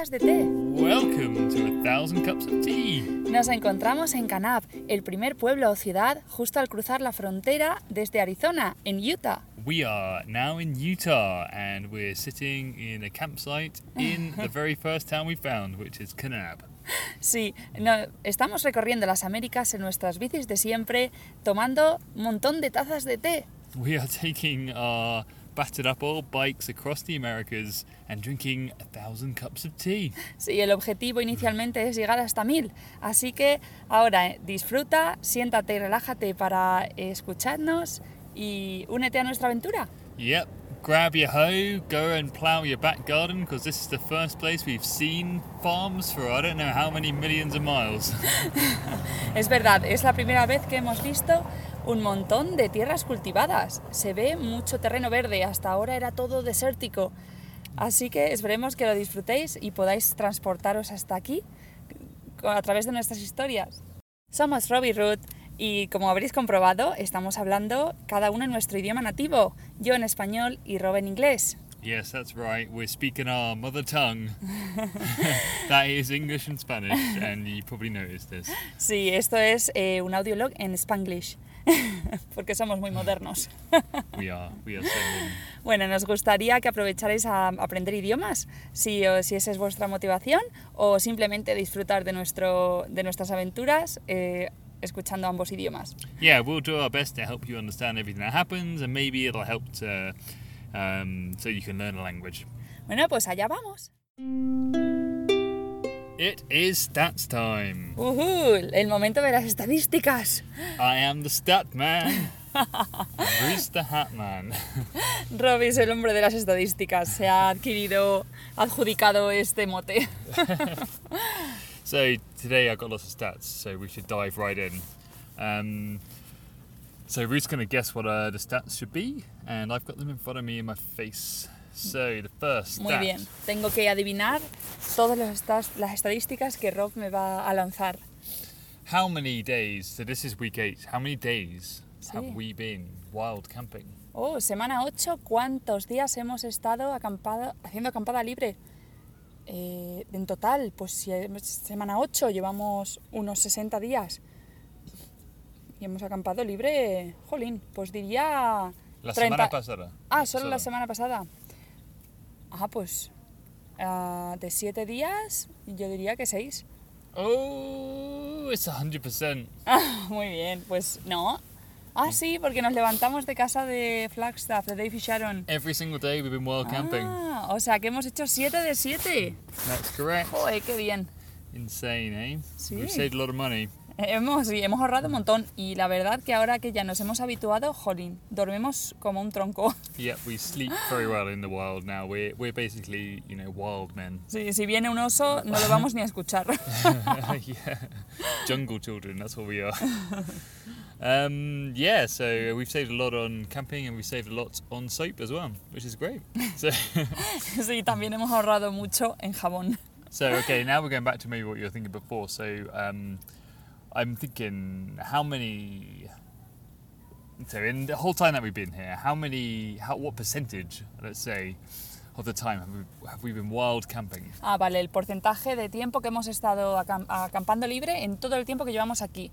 tazas de té. Welcome to a thousand cups of tea. Nos encontramos en Kanab, el primer pueblo o ciudad justo al cruzar la frontera desde Arizona, en Utah. We are now in Utah and we're sitting in a campsite in the very first town we found, which is Kanab. Sí, no- estamos recorriendo las Américas en nuestras bicis de siempre, tomando un montón de tazas de té. We are taking our battered up old bikes across the Americas and drinking a thousand cups of tea. Sí, el objetivo inicialmente es llegar hasta mil. Así que ahora eh, disfruta, siéntate y relájate para escucharnos y únete a nuestra aventura. Yep, grab your hoe, go and plough your back garden because this is the first place we've seen farms for I don't know how many millions of miles. Es verdad, es la primera vez que hemos visto un montón de tierras cultivadas. Se ve mucho terreno verde, hasta ahora era todo desértico. Así que esperemos que lo disfrutéis y podáis transportaros hasta aquí a través de nuestras historias. Somos Robbie Ruth y como habréis comprobado, estamos hablando cada uno en nuestro idioma nativo, yo en español y Rob en inglés. Yes, that's right. We're speaking our mother tongue. that is English and Spanish, and you probably noticed this. Sí, esto es eh, un audiolog en Spanglish, porque somos muy modernos. We are, we are. Bueno, nos gustaría que aprovecharais a aprender idiomas, si, o- si esa es vuestra motivación, o simplemente disfrutar de, nuestro, de nuestras aventuras eh, escuchando ambos idiomas. Yeah, we'll do our best to help you understand everything that happens, and maybe it'll help to, um, so you can learn a language. Bueno, pues allá vamos. It is stats time. Ujú, el momento de las estadísticas. I am the stat man. Bruce the Hat Man. Robbie es el hombre de las estadísticas, se ha adquirido, adjudicado este mote. So today I got lots of stats, so we should dive right in. Um, so Ruth's going to guess what uh, the stats should be, and I've got them in front of me in my face. So the first Muy bien, tengo que adivinar todas las estadísticas que Rob me va a lanzar. How many days? So this is week eight. How many days have Sí. we been wild camping? Oh, semana 8, ¿cuántos días hemos estado acampado, haciendo acampada libre? Eh, en total, pues semana 8 llevamos unos 60 días y hemos acampado libre, jolín, pues diría... La 30 semana pasada. Ah, solo la semana pasada. Ah, pues ah, de 7 días yo diría que 6. Oh, it's hundred percent. Ah, muy bien, pues no. Ah, sí, porque nos levantamos de casa de Flagstaff, de Dave y Sharon. Every single day we've been wild camping. Ah, o sea que hemos hecho 7 de 7. That's correct. Joder, qué bien. Insane, eh? Sí. We've saved a lot of money. Hemos, sí, hemos ahorrado un montón y la verdad que ahora que ya nos hemos habituado, jolín, dormimos como un tronco. Yeah, we sleep very well in the wild now. We're we're basically, you know, wild men. Sí, si viene un oso, no lo vamos ni a escuchar. yeah, jungle children. That's what we are. Um, yeah, so we've saved a lot on camping and we've saved a lot on soap as well, which is great. So, Sí, también hemos ahorrado mucho en jabón. so okay, now we're going back to maybe what you were thinking before. So, um, I'm thinking how many. So in the whole time that we've been here, how many, how what percentage, let's say, of the time have we, have we been wild camping? Ah, vale, el porcentaje de tiempo que hemos estado acam- acampando libre en todo el tiempo que llevamos aquí.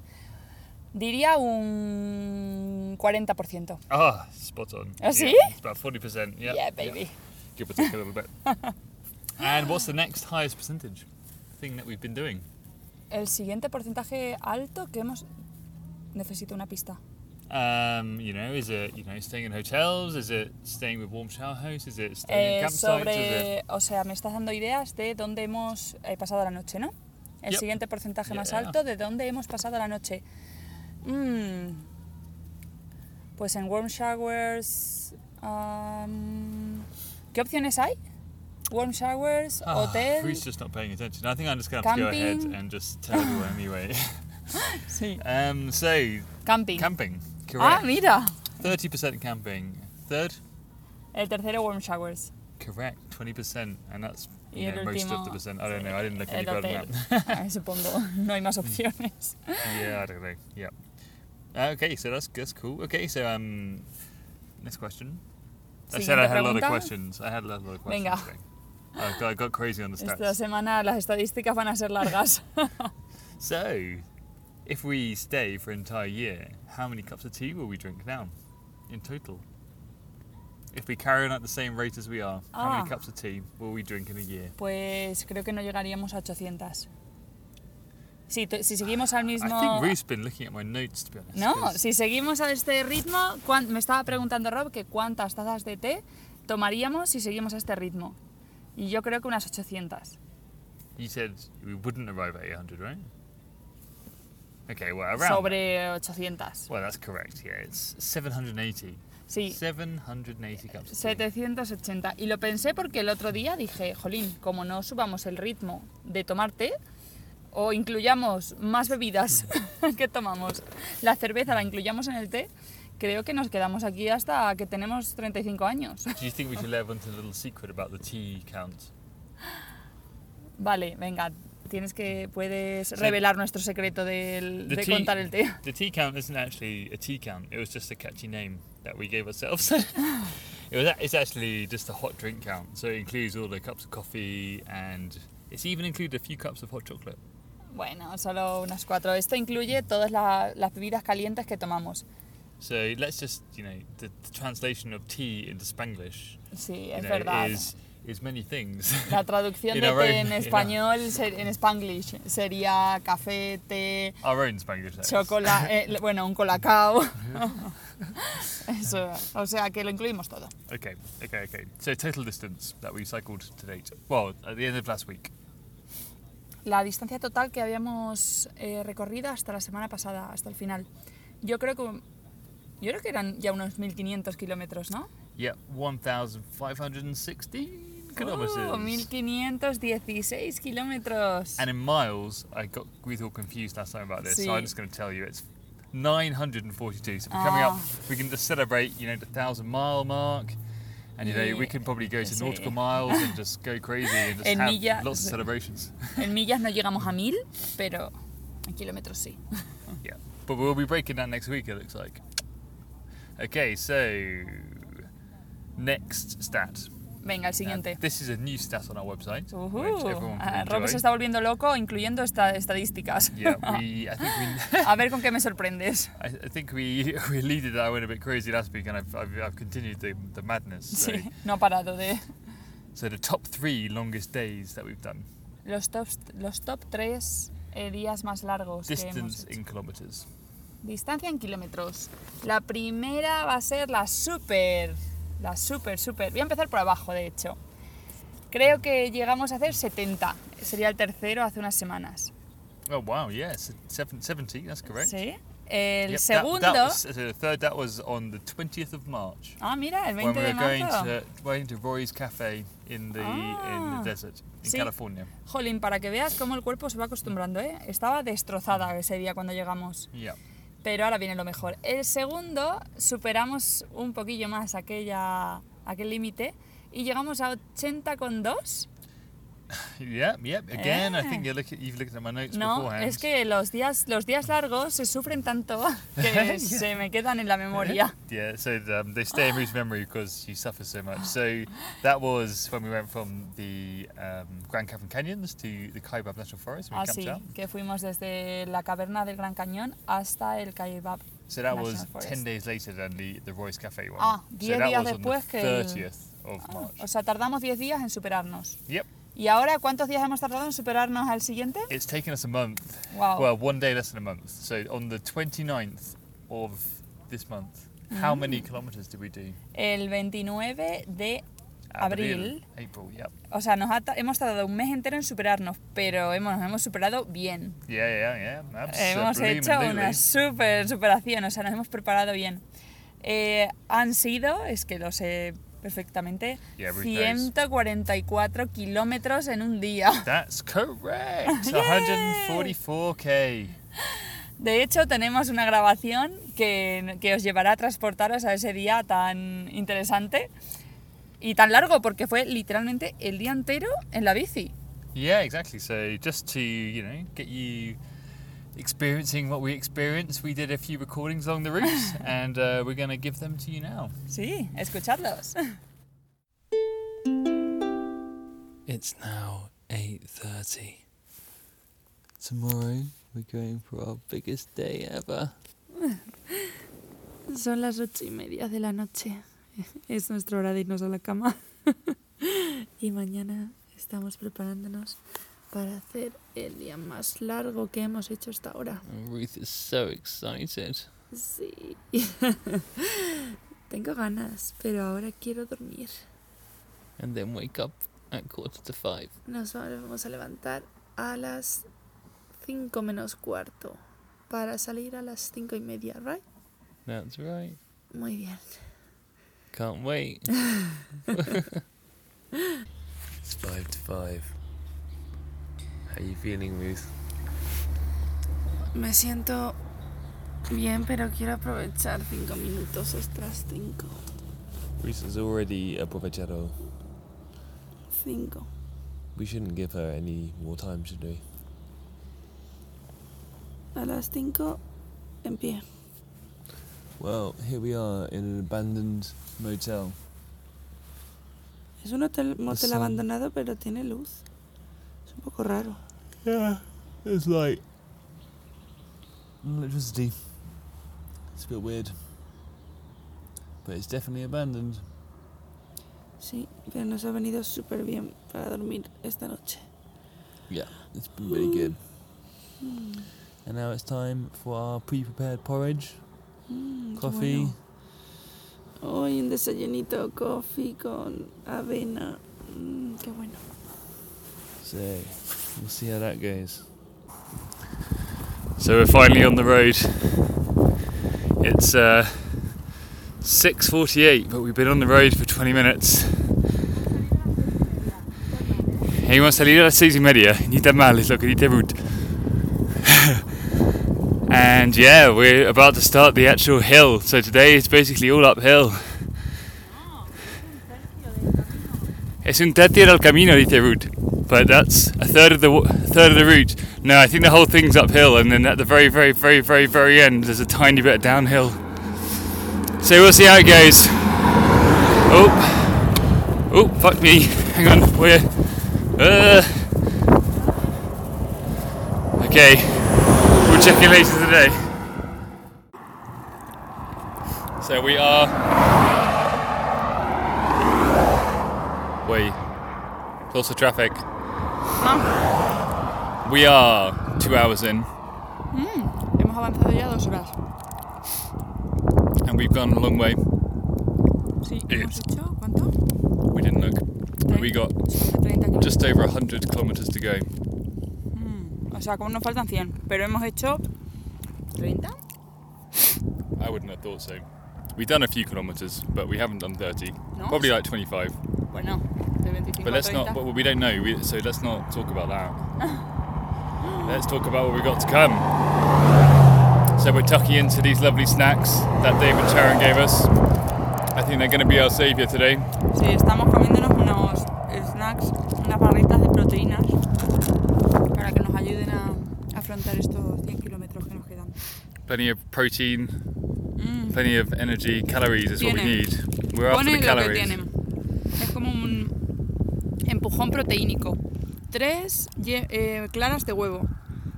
Diría un 40%. Ah, spot on. Oh, see? Yeah, it's about forty percent. Yeah. Yeah, baby. Give or take a little bit. and what's the next highest percentage thing that we've been doing? El siguiente porcentaje alto que hemos... Necesito una pista. Um, you know, is it you know staying in hotels? Is it staying with warm shower house? Is it staying Eh, in campsites? Is it sobre, o sea, me estás dando ideas de dónde hemos eh, pasado la noche, ¿no? El Yep. siguiente porcentaje más Yeah. alto de dónde hemos pasado la noche. Mm, pues en warm showers. um, ¿Qué opciones hay? Warm showers, Ah, hotel. Ruth's just not paying attention. I think I'm just going to have to go ahead and just tell you anyway. Sí. um, so Camping. camping, ah, correct. mira. Thirty percent camping. Third, El tercero, warm showers. correct. Twenty percent, and that's Y you el know, most of the percent. I don't know. I didn't look any El further hotel. than that. Ah, Supongo, no hay más opciones. yeah, I don't know. Yeah. Uh, okay, so that's that's cool. Okay, so um, next question. I said I had a lot of questions. I had a lot of questions. Venga. Today. I got, crazy on the Esta stats. semana las estadísticas van a ser largas. So, if we stay for an entire year, how many cups of tea will we drink now, in total? If we carry on at the same rate as we are, how Ah. many cups of tea will we drink in a year? Pues creo que no llegaríamos a 800. Si, si seguimos al mismo... I think Ruth's been looking at my notes to be honest. No, 'cause- si seguimos a este ritmo, me estaba preguntando Rob que cuántas tazas de té tomaríamos si seguimos a este ritmo. Y yo creo que unas 800. You said we wouldn't arrive at 800, right? Okay, well, around. Sobre 800. Well, that's correct. Yeah, it's 780. Sí, 780 cups. Of tea. 780. Y lo pensé porque el otro día dije, jolín, como no subamos el ritmo de tomar té, o incluyamos más bebidas que tomamos, la cerveza la incluyamos en el té, creo que nos quedamos aquí hasta que tenemos 35 años. Do you think we should let a little secret about the tea count? Vale, venga, tienes que, puedes revelar nuestro secreto del- The de tea- contar el té. The tea count isn't actually a tea count. It was just a catchy name that we gave ourselves. it was. It's actually just a hot drink count. So it includes all the cups of coffee and it's even included a few cups of hot chocolate. Bueno, solo unas cuatro. Esto incluye todas la- las bebidas calientes que tomamos. So let's just, you know, the, the translation of tea into Spanglish, Sí, es know, verdad. is is many things. La traducción de our té en our- español, ser- en spanglish, sería café, té, Our chocolate, bueno, un colacao. Eso, o sea que lo incluimos todo. Okay, okay, okay. So total distance that we cycled to date. Well, at the end of last week. La distancia total que habíamos eh, recorrido hasta la semana pasada, hasta el final. Yo creo que, yo creo que eran ya unos 1500 kilómetros, ¿no? Yeah, 1,516 kilometers. Uh, 1516 kilómetros. And in miles, I got we all confused last time about this, so I'm just going to tell you it's 942. So we're coming up. Ah. We can just celebrate, you know, the thousand mile mark, and you know we can probably go to sí. nautical miles and just go crazy and just En have lots of celebrations. En millas no llegamos a 1000, pero en kilómetros sí. yeah, but we'll be breaking that next week. It looks like. Okay, so next stat. Venga, el Uh, siguiente. this is a new stat on our website, everyone Ah, can Rob se está volviendo loco incluyendo esta, estadísticas. Yeah, we. I think we. A ver con qué me sorprendes. I, I think we we alluded that I went a bit crazy last week, and I've I've, I've continued the, the madness. So, Sí, no ha parado de... so the top three longest days that we've done, Los top, los top 3 días más largos que hemos distance hecho. in kilometers. Distancia en kilómetros. La primera va a ser la super, la super, super. Voy a empezar por abajo, de hecho. Creo que llegamos a hacer 70. Sería el tercero hace unas semanas. Oh wow, yes, seven, 70. That's correct. Sí. El Yep, that- segundo... That, was, so the third. That was on the 20th of March Ah, mira, el when 20 we de were going marzo. to going to Roy's Cafe in the in Ah. the desert in Sí. California. Jolín, para que veas cómo el cuerpo se va acostumbrando, ¿eh? Estaba destrozada ese día cuando llegamos. Yeah. Pero ahora viene lo mejor. El segundo, superamos un poquillo más aquella, aquel límite y llegamos a 80,2. Yeah, yep. Again, I think you look you've looked at my notes No, beforehand. es que los días, los días largos se sufren tanto que se me quedan en la memoria. Yeah, so um, they stay in Ruth's memory because you suffer so much. So that was when we went from the um, Grand Cavern Canyons to the Kaibab National Forest. Camped out. que fuimos desde la caverna del Gran Cañón hasta el Kaibab. So that National was Forest. 10 days later than the, the Royce Cafe one. Ah, so 10 that días después que el- 30th of Ah, March. o sea, tardamos 10 días en superarnos. Yep. ¿Y ahora cuántos días hemos tardado en superarnos al siguiente? It's taken us a month. Wow. Well, one day less than a month. So on the 29th of this month, how Mm. many kilometers did we do? el 29 de Abril. April, yep. O sea, nos ha hemos tardado un mes entero en superarnos, pero hemos, nos hemos superado bien. Yeah, yeah, yeah. hemos hecho una super superación, o sea, nos hemos preparado bien. Eh, han sido, es que lo sé perfectamente, Yeah, Ruth knows. 144 kilómetros en un día. That's correct. Yay! 144k. De hecho, tenemos una grabación que, que os llevará a transportaros a ese día tan interesante y tan largo, porque fue literalmente el día entero en la bici. Yeah, exactly. So just to you know get you experiencing what we experienced, we did a few recordings along the route, and uh, we're going to give them to you now. Sí, escuchadlos. It's now 8:30. Tomorrow we're going for our biggest day ever. Son las ocho y media de la noche. Es nuestra hora de irnos a la cama. y mañana estamos preparándonos para hacer el día más largo que hemos hecho hasta ahora. Ruth is so excited. Sí. Tengo ganas, pero ahora quiero dormir. And then wake up at quarter to five. Nos vamos a levantar a las cinco menos cuarto para salir a las cinco y media, ¿right? That's right. Muy bien. Can't wait. it's five to five. How you feeling, Ruth? Me siento bien, pero quiero aprovechar cinco minutos ostras, cinco. Ruth has already aprovechado. Cinco. We shouldn't give her any more time, should we? A las cinco en pie. Well, here we are in an abandoned motel. Es un hotel, motel abandonado, pero tiene luz. Es un poco raro. Yeah, there's light. Electricity. It's a bit weird. But it's definitely abandoned. Sí, pero nos ha venido súper bien para dormir esta noche. Yeah, it's been really good. And now it's time for our pre prepared porridge, Mm, coffee. bueno. Hoy un desayunito coffee con avena. Mm, qué bueno. So, we'll see how that goes. So we're finally on the road. It's uh, 6:48, but we've been on the road for 20 minutes. E hemos salido a las seis y media. Ni tan mal es lo que dice Ruth. And yeah, we're about to start the actual hill. So today is basically all uphill. Es un tercio del camino, dice Ruth. But that's a third of the a third of the route. No, I think the whole thing's uphill, and then at the very, very, very, very, very end, there's a tiny bit of downhill. So we'll see how it goes. Oh, oh, fuck me! Hang on, we're. Uh, okay, we'll check in later today. So we are. Wait, close to traffic. We are two hours in, Hemos avanzado ya dos horas. and we've gone a long way. Sí, hemos hecho ¿cuánto? We didn't look, but we got just over 100 kilometers to go. Mm, o sea, como nos faltan 100, pero hemos hecho 30. I wouldn't have thought so. We've done a few kilometers, but we haven't done 30. No? Probably like 25. Bueno, de 25 But let's not. But we don't know. We, so let's not talk about that. let's talk about what we've got to come. So we're tucking into these lovely snacks that David Charon gave us. I think they're going to be our saviour today. Sí, estamos comiéndonos unos snacks, unas barritas de proteínas para que nos ayuden a afrontar estos 100 kilómetros que nos quedan. Plenty of protein, Mm. plenty of energy, calories is what we need. We're after the calories. Empujón proteínico. Tres ye- eh, claras de huevo,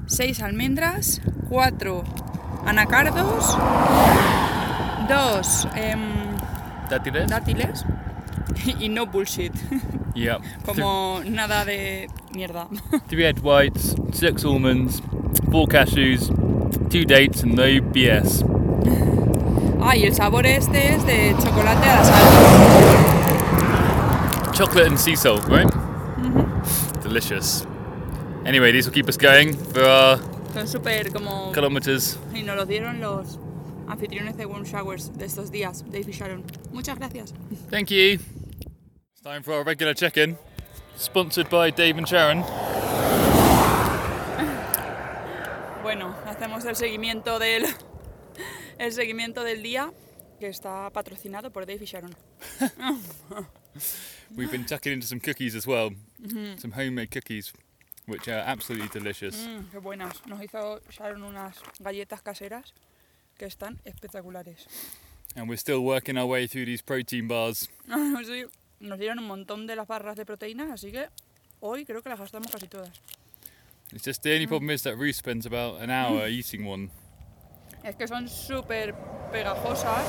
seis almendras, cuatro anacardos, dos em, Dátiles? dátiles y no bullshit, como nada de mierda. Three egg whites, six almonds, four cashews, two dates, and no BS. Ah, y el sabor este es de chocolate a la sal. Chocolate and sea salt, right? Delicious. Anyway, these will keep us going for our Son súper como... kilometers. Y nos los dieron los anfitriones de Warm Showers de estos días, Dave y Sharon. Muchas gracias. Thank you. It's time for our regular check-in, sponsored by Dave and Sharon. Bueno, hacemos el seguimiento del el seguimiento del día que está patrocinado por Dave y Sharon. We've been tucking into some cookies as well, some homemade cookies, which are absolutely delicious. Mm, qué buenas. Nos hizo Sharon unas galletas caseras que están espectaculares. And we're still working our way through these protein bars. Sí, nos dieron un montón de las barras de proteínas, así que hoy creo que las gastamos casi todas. It's just the only problem is that Ruth spends about an hour eating one. Es que son súper pegajosas.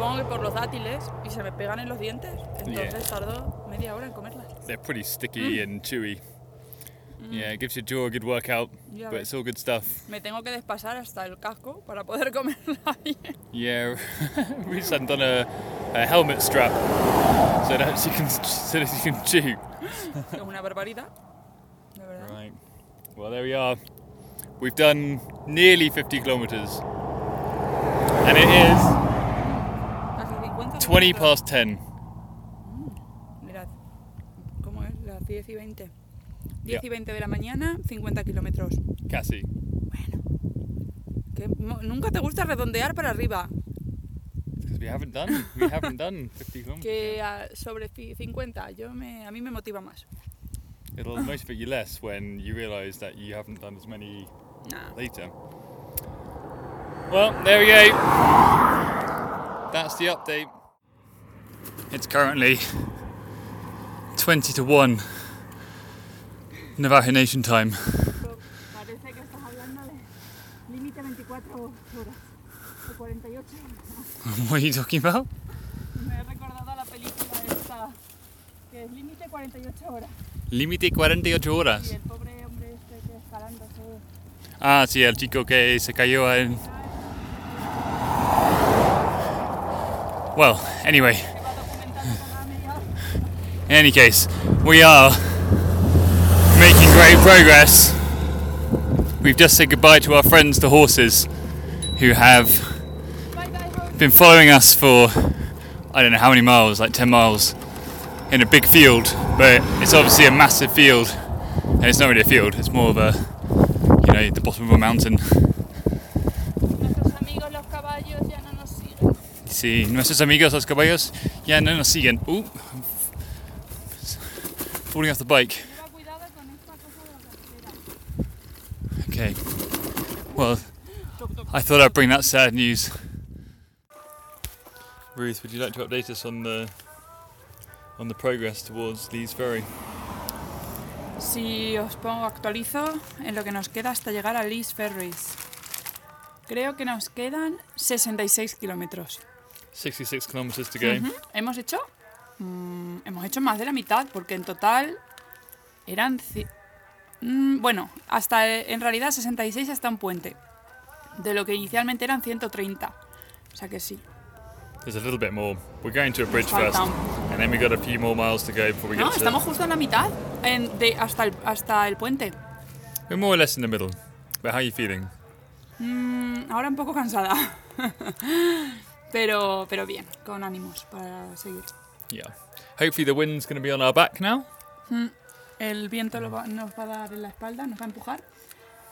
Supongo que por los dátiles y se me pegan en los dientes. Entonces Yeah. tardo media hora en comerlas. They're pretty sticky mm. and chewy. Mm. Yeah, it gives your jaw a good workout, Ya but it's all good stuff. Me tengo que despasar hasta el casco para poder comerla bien. Yeah, Ruth hasn't done a, a helmet strap so that she can so that she can chew. Es una barbaridad. De verdad. Right. Well, there we are. We've done nearly 50 kilometers, and it is Casi 50 20 kilómetros. past 10. Mirad, ¿cómo es? Las 10 y 20. 10 Ya. y 20 de la mañana, 50 kilómetros. Cassie. Bueno. Que nunca te gusta redondear para arriba. Because we haven't done we haven't done 50 kilometers. Que ah, sobre ci- 50, yo me, a mí me motiva más. It'll motivate you less when you realise that you haven't done as many Nah. later. Well, there we go. That's the update. It's currently 20 to 1 Navajo Nation time. Parece que estás hablando de límite 24 horas o 48 what are you talking about? Me he recordado a la película esta, que es límite 48 horas. Límite 48 Y horas. el pobre hombre este que escalando se... Ah, sí, el chico que se cayó en... Well, anyway, In any case, we are making great progress. We've just said goodbye to our friends, the horses, who have Bye bye, horse. been following us for I don't know how many miles, like 10 miles, in a big field. But it's obviously a massive field. And it's not really a field, it's more of a, you know, the bottom of a mountain. Nuestros amigos los caballos ya no nos siguen. Si nuestros amigos los caballos ya no nos siguen. Ooh. Falling off the bike. Lleva cuidado con esta cosa de la carretera. Okay. Well, I thought I'd bring that sad news. Ruth, would you like to update us on the on the progress towards Lee's Ferry? Si os pongo actualizo en lo que nos queda hasta llegar a Lee's Ferries. Creo que nos quedan 66 kilómetros. 66 kilometers to go. Ujú. Hemos hecho mm, hemos hecho más de la mitad porque en total eran mm, bueno hasta eh, en realidad 66 hasta un puente de lo que inicialmente eran 130 o sea que sí There's a little bit more. We're going to a bridge first, and then we got a few more miles to go before we no get to. estamos justo en la mitad en- de, hasta el, hasta el puente We're more or less in the middle. But how are you feeling? Mm, ahora un poco cansada pero pero bien con ánimos para seguir Yeah. Hopefully the wind's going to be on our back now. El viento lo va- nos va a dar en la espalda, nos va a empujar.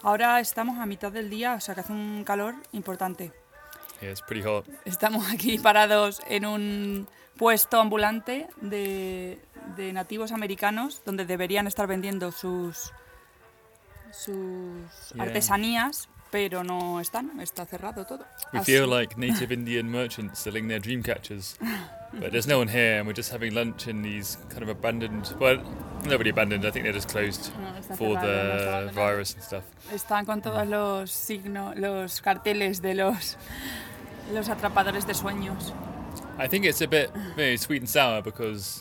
Ahora estamos a mitad del día, o sea que hace un calor importante. Yeah, it's pretty hot. Estamos aquí parados en un puesto ambulante de, de nativos americanos donde deberían estar vendiendo sus, sus Yeah. artesanías, pero no están, está cerrado todo. We feel like native Indian merchants selling their dream catchers. But there's no one here, and we're just having lunch in these kind of abandoned. Well, nobody abandoned. I think they're just closed No, for cerrado, the virus and stuff. Están con todos mm. los signos, los carteles de los, los atrapadores de sueños. I think it's a bit maybe sweet and sour because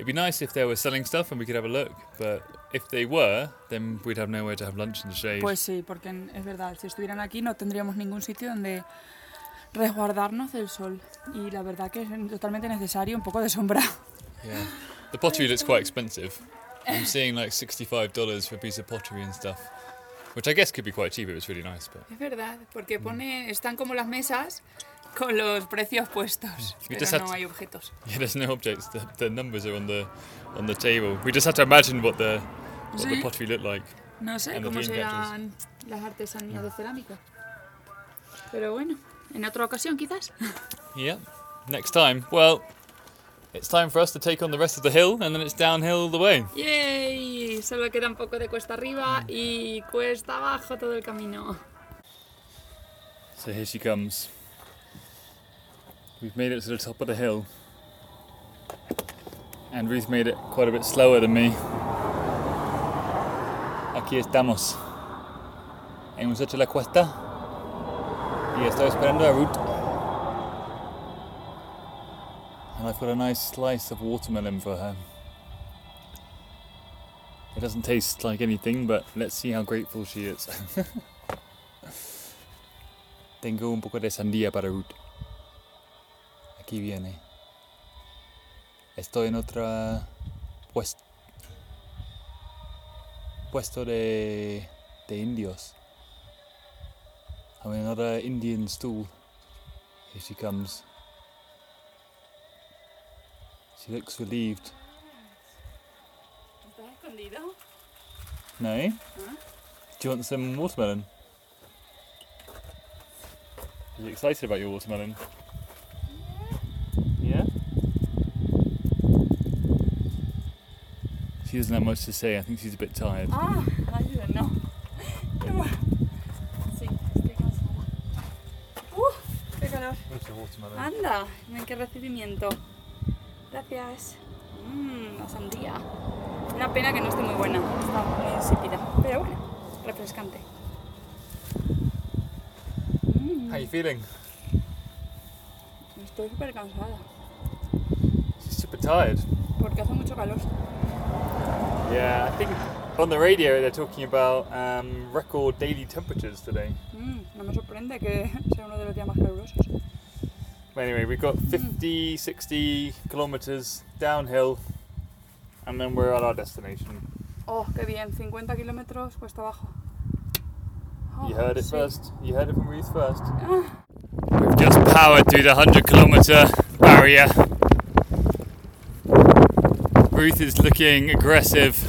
it'd be nice if they were selling stuff and we could have a look. But if they were, then we'd have nowhere to have lunch in the shade. Pues sí, porque es verdad, si estuvieran aquí no tendríamos ningún sitio donde resguardarnos del sol. Y la verdad que es totalmente necesario un poco de sombra. yeah, the pottery looks quite expensive. I'm seeing like sixty-five dollars for a piece of pottery and stuff, which I guess could be quite cheap if it's really nice. But Es verdad, porque pone, están como las mesas con los precios puestos, We pero just had no to- hay objetos. Yeah, there's no objects. The, the numbers are on the on the table. We just have to imagine what the what the Sí. pottery looked like. No sé the cómo serán las artesanías de cerámica. Pero bueno, en otra ocasión quizás. Yeah. Next time, well, it's time for us to take on the rest of the hill, and then it's downhill all the way. ¡Yay! Solo queda un poco de cuesta arriba y cuesta abajo todo el camino. So here she comes. We've made it to the top of the hill. and Ruth made it quite a bit slower than me. Aquí estamos. Hemos hecho la cuesta y estoy esperando a Ruth. And I've got a nice slice of watermelon for her. It doesn't taste like anything, but let's see how grateful she is. Tengo un poco de sandía para Ruth. Aquí viene. Estoy en otra pues- puesto de, de indios. I'm in another Indian stool. Here she comes. She looks relieved. ¿Estás escondido? No? ¿Ah? Do you want some watermelon? Are you excited about your watermelon? She doesn't have much to say. I think she's a bit tired. Ah. Sí, estoy cansada. ¡Uh! ¡Qué calor! Anda, qué recibimiento. Gracias. Mmm, la sandía. Una pena que no esté muy buena, está muy insípida. Pero bueno, refrescante. How you feeling? Estoy súper cansada She's super tired. porque hace mucho calor. Yeah, I think on the radio they're talking about um, record daily temperatures today. Mm, no me sorprende que sea uno de los días más calurosos. But anyway, we've got 50, 60 kilometers downhill, and then we're at our destination. Oh, qué bien, 50 kilómetros cuesta abajo. Oh, You heard it sí. first. You heard it from Ruth first. Ah, We've just powered through the 100 kilometer barrier. Ruth is looking aggressive.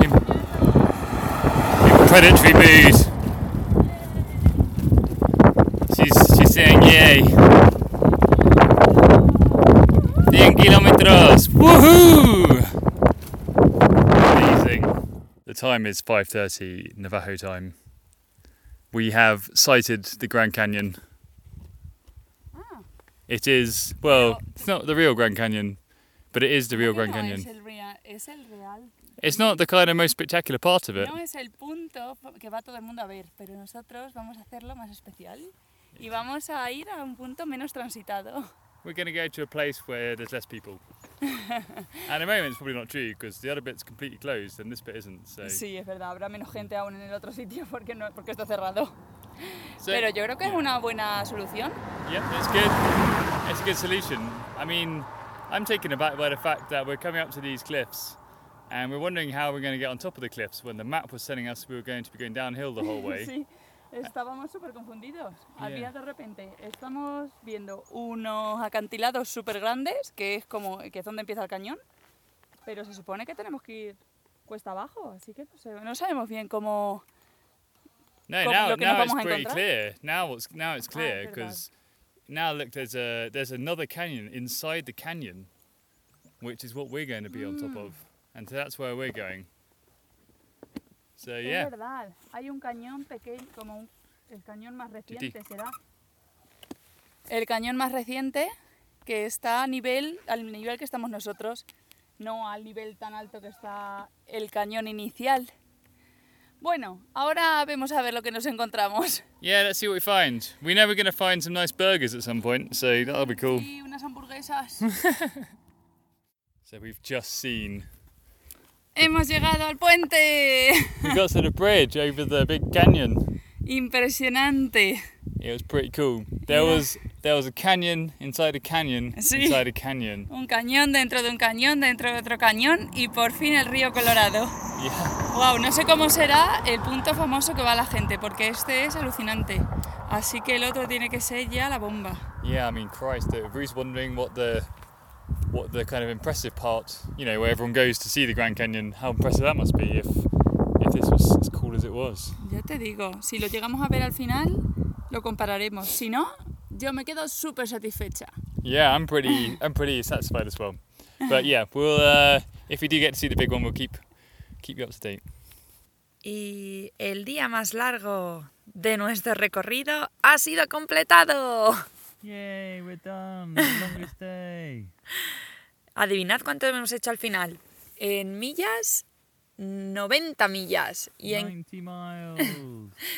In, in predatory mood. She's, she's saying yay. 10 kilometers! Woohoo! Amazing. The time is 5:30 Navajo time. We have sighted the Grand Canyon. It is well, it's not the real Grand Canyon, but it is the real Grand Canyon. Es el, rea- es el real. It's not the kind of most spectacular part of it. No es el punto que va todo el mundo a ver, pero nosotros vamos a hacerlo más especial y vamos a ir a un punto menos transitado. We're going to go to a place where there's less people. At the moment, it's probably not true because the other bit's completely closed and this bit isn't. So, Sí, es verdad, habrá menos gente aún en el otro sitio porque, no, porque está cerrado. So- Pero yo creo que es una buena solución. Yeah, it's good. It's a good solution. I mean, I'm taken aback by the fact that we're coming up to these cliffs and we're wondering how we're going to get on top of the cliffs when the map was telling us we were going to be going downhill the whole way. Sí, estábamos súper confundidos. Había Yeah. de repente, estamos viendo unos acantilados súper grandes, que es como que es donde empieza el cañón, pero se supone que tenemos que ir cuesta abajo, así que no, sé, no sabemos bien cómo... No, now, lo que nos now it's a pretty encontrar. clear. Now it's now it's Ah, clear verdad. because now look, there's a there's another canyon inside the canyon, which is what we're going to be on top Mm. of, and so that's where we're going. So Es yeah, verdad, hay un cañón pequeño, como un- el cañón más reciente, ¿será? El cañón más reciente que está a nivel, al nivel que estamos nosotros, no al nivel tan alto que está el cañón inicial. Bueno, ahora vemos a ver lo que nos encontramos. yeah. Let's see what we find. We know we're going to find some nice burgers at some point, so that'll be cool. Y unas hamburguesas. So we've just seen Hemos llegado al puente. we got to the bridge over the big canyon. Impresionante. It was pretty cool. There Yeah. was there was a canyon inside a canyon Sí. inside a canyon. Un cañón dentro de un cañón dentro de otro cañón y por fin el río Colorado. Yeah. Wow, no sé cómo será el punto famoso que va la gente, porque este es alucinante. Así que el otro tiene que ser ya la bomba. Yeah, I mean, Christ, uh, Ruth's wondering what the what the kind of impressive part, you know, where everyone goes to see the Grand Canyon, how impressive that must be if if this was as cool as it was. Ya te digo, si lo llegamos a ver al final, lo compararemos. Si no, yo me quedo súper satisfecha. Yeah, I'm pretty I'm pretty satisfied as well. But yeah, we'll uh, if we do get to see the big one, we'll keep keep you up to date. Y el día más largo de nuestro recorrido ha sido completado. Yay, we're done. The longest day. Adivinad cuánto hemos hecho al final. En millas, 90 millas. Y en, 90 miles.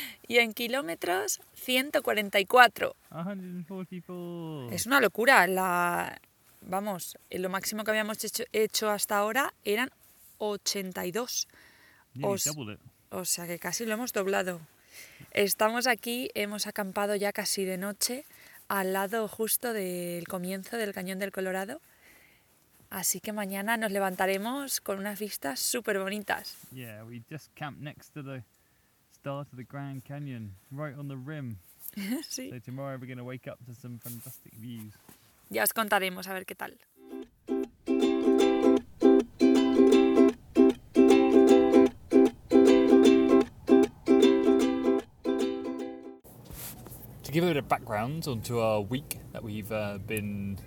y en kilómetros, 144. 144. Es una locura. La, vamos, lo máximo que habíamos hecho, hecho hasta ahora eran 82. Nearly os- doubled it. O sea que casi lo hemos doblado. Estamos aquí, hemos acampado ya casi de noche al lado justo del comienzo del Cañón del Colorado. Así que mañana nos levantaremos con unas vistas súper bonitas. Yeah, we just camped next to the start of the Grand Canyon, right on the rim. sí. So tomorrow we're going to wake up to some fantastic views. Ya os contaremos a ver qué tal. To give a bit of background onto our week that we've uh, been